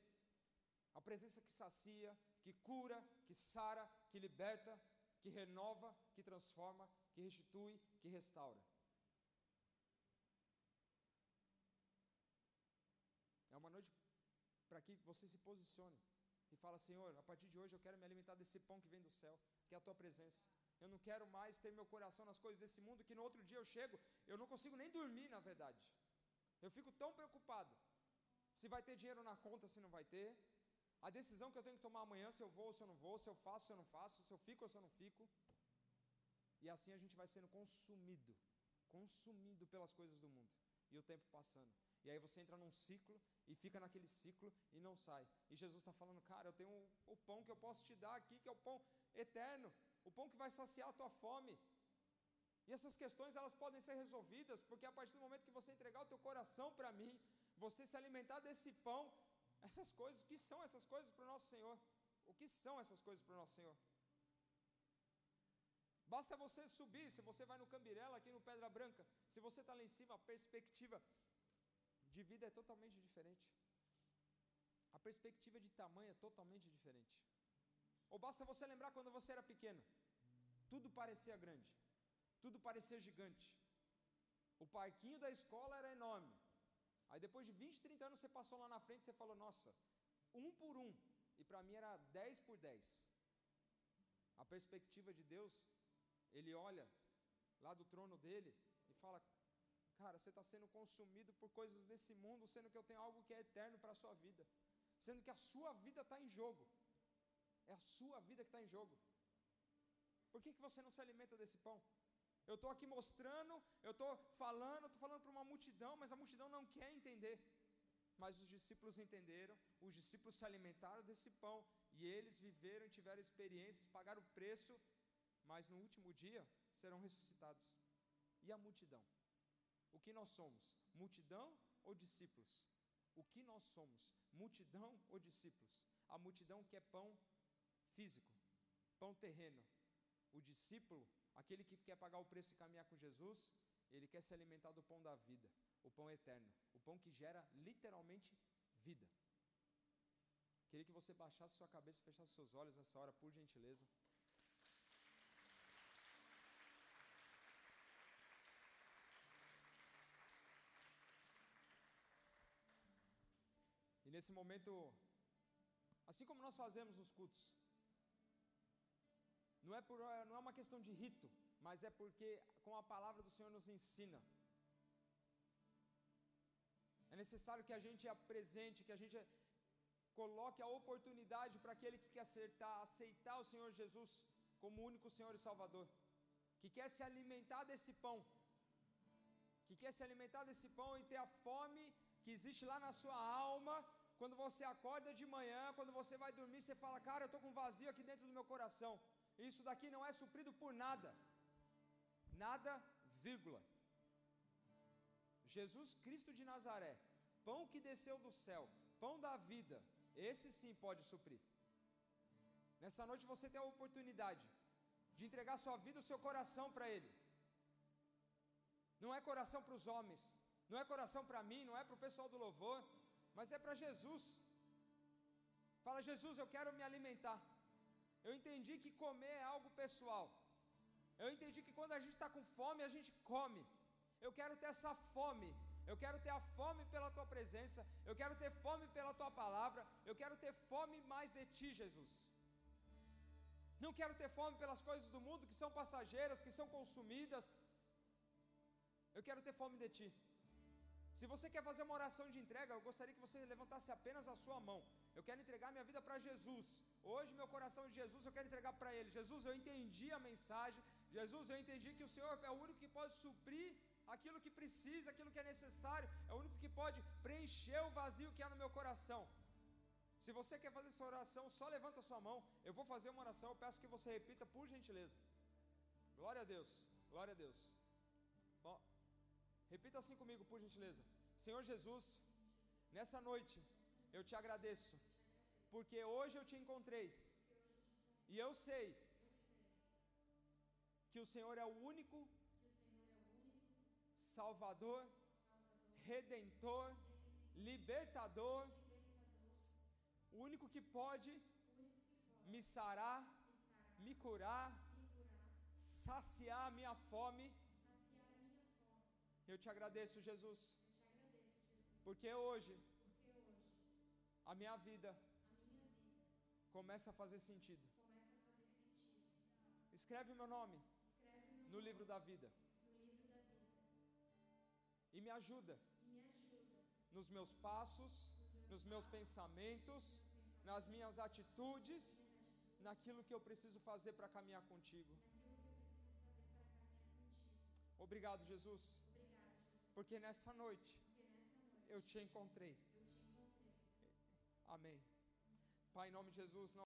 A presença que sacia, que cura, que sara, que liberta, que renova, que transforma, que restitui, que restaura. É uma noite para que você se posicione e fala, Senhor, a partir de hoje eu quero me alimentar desse pão que vem do céu, que é a tua presença. Eu não quero mais ter meu coração nas coisas desse mundo que no outro dia eu chego, eu não consigo nem dormir, na verdade. Eu fico tão preocupado se vai ter dinheiro na conta, se não vai ter, a decisão que eu tenho que tomar amanhã, se eu vou ou se eu não vou, se eu faço ou se eu não faço, se eu fico ou se eu não fico. E assim a gente vai sendo consumido, consumido pelas coisas do mundo. E o tempo passando. E aí você entra num ciclo e fica naquele ciclo e não sai. E Jesus está falando, cara, eu tenho o pão que eu posso te dar aqui, que é o pão eterno, o pão que vai saciar a tua fome. E essas questões elas podem ser resolvidas, porque a partir do momento que você entregar o teu coração para mim, você se alimentar desse pão, essas coisas, o que são essas coisas para o nosso Senhor? O que são essas coisas para o nosso Senhor? Basta você subir, se você vai no Cambirela, aqui no Pedra Branca, se você está lá em cima, a perspectiva de vida é totalmente diferente. A perspectiva de tamanho é totalmente diferente. Ou basta você lembrar quando você era pequeno, tudo parecia grande, tudo parecia gigante. O parquinho da escola era enorme. Aí depois de 20, 30 anos você passou lá na frente e você falou: Nossa, um por um. E para mim era 10 por 10. A perspectiva de Deus, Ele olha lá do trono dele e fala: Cara, você está sendo consumido por coisas desse mundo, sendo que eu tenho algo que é eterno para a sua vida, sendo que a sua vida está em jogo. É a sua vida que está em jogo. Por que, que você não se alimenta desse pão? Eu estou aqui mostrando, eu estou falando, estou falando para uma multidão, mas a multidão não quer entender. Mas os discípulos entenderam, os discípulos se alimentaram desse pão e eles viveram e tiveram experiências, pagaram o preço, mas no último dia serão ressuscitados. E a multidão? O que nós somos? Multidão ou discípulos? O que nós somos? Multidão ou discípulos? A multidão quer pão físico, pão terreno. O discípulo Aquele que quer pagar o preço e caminhar com Jesus, ele quer se alimentar do pão da vida, o pão eterno, o pão que gera literalmente vida. Queria que você baixasse sua cabeça e fechasse seus olhos nessa hora, por gentileza. E nesse momento, assim como nós fazemos nos cultos, não é, por, não é uma questão de rito, mas é porque com a palavra do Senhor nos ensina. É necessário que a gente apresente, que a gente coloque a oportunidade para aquele que quer acertar, aceitar o Senhor Jesus como único Senhor e Salvador, que quer se alimentar desse pão, que quer se alimentar desse pão e ter a fome que existe lá na sua alma. Quando você acorda de manhã, quando você vai dormir, você fala: Cara, eu estou com vazio aqui dentro do meu coração. Isso daqui não é suprido por nada. Nada, vírgula. Jesus Cristo de Nazaré, pão que desceu do céu, pão da vida, esse sim pode suprir. Nessa noite você tem a oportunidade de entregar sua vida, o seu coração para Ele. Não é coração para os homens, não é coração para mim, não é para o pessoal do louvor, mas é para Jesus. Fala, Jesus, eu quero me alimentar. Eu entendi que comer é algo pessoal. Eu entendi que quando a gente está com fome, a gente come. Eu quero ter essa fome. Eu quero ter a fome pela tua presença. Eu quero ter fome pela tua palavra. Eu quero ter fome mais de ti, Jesus. Não quero ter fome pelas coisas do mundo que são passageiras, que são consumidas. Eu quero ter fome de ti. Se você quer fazer uma oração de entrega, eu gostaria que você levantasse apenas a sua mão. Eu quero entregar minha vida para Jesus. Hoje, meu coração de Jesus, eu quero entregar para Ele. Jesus, eu entendi a mensagem. Jesus, eu entendi que o Senhor é o único que pode suprir aquilo que precisa, aquilo que é necessário. É o único que pode preencher o vazio que há no meu coração. Se você quer fazer essa oração, só levanta a sua mão. Eu vou fazer uma oração. Eu peço que você repita por gentileza. Glória a Deus. Glória a Deus. Bom, repita assim comigo, por gentileza. Senhor Jesus, nessa noite eu te agradeço porque hoje eu te encontrei. E eu sei que o Senhor é o único Salvador, Redentor, Libertador, o único que pode me sarar, me curar, saciar a minha fome. Eu te agradeço, Jesus, porque hoje a minha vida começa a fazer sentido. Escreve meu nome no livro da vida. E me ajuda nos meus passos, nos meus pensamentos, nas minhas atitudes, naquilo que eu preciso fazer para caminhar contigo. Obrigado, Jesus, porque nessa noite eu te encontrei. Amém. Pai, em nome de Jesus,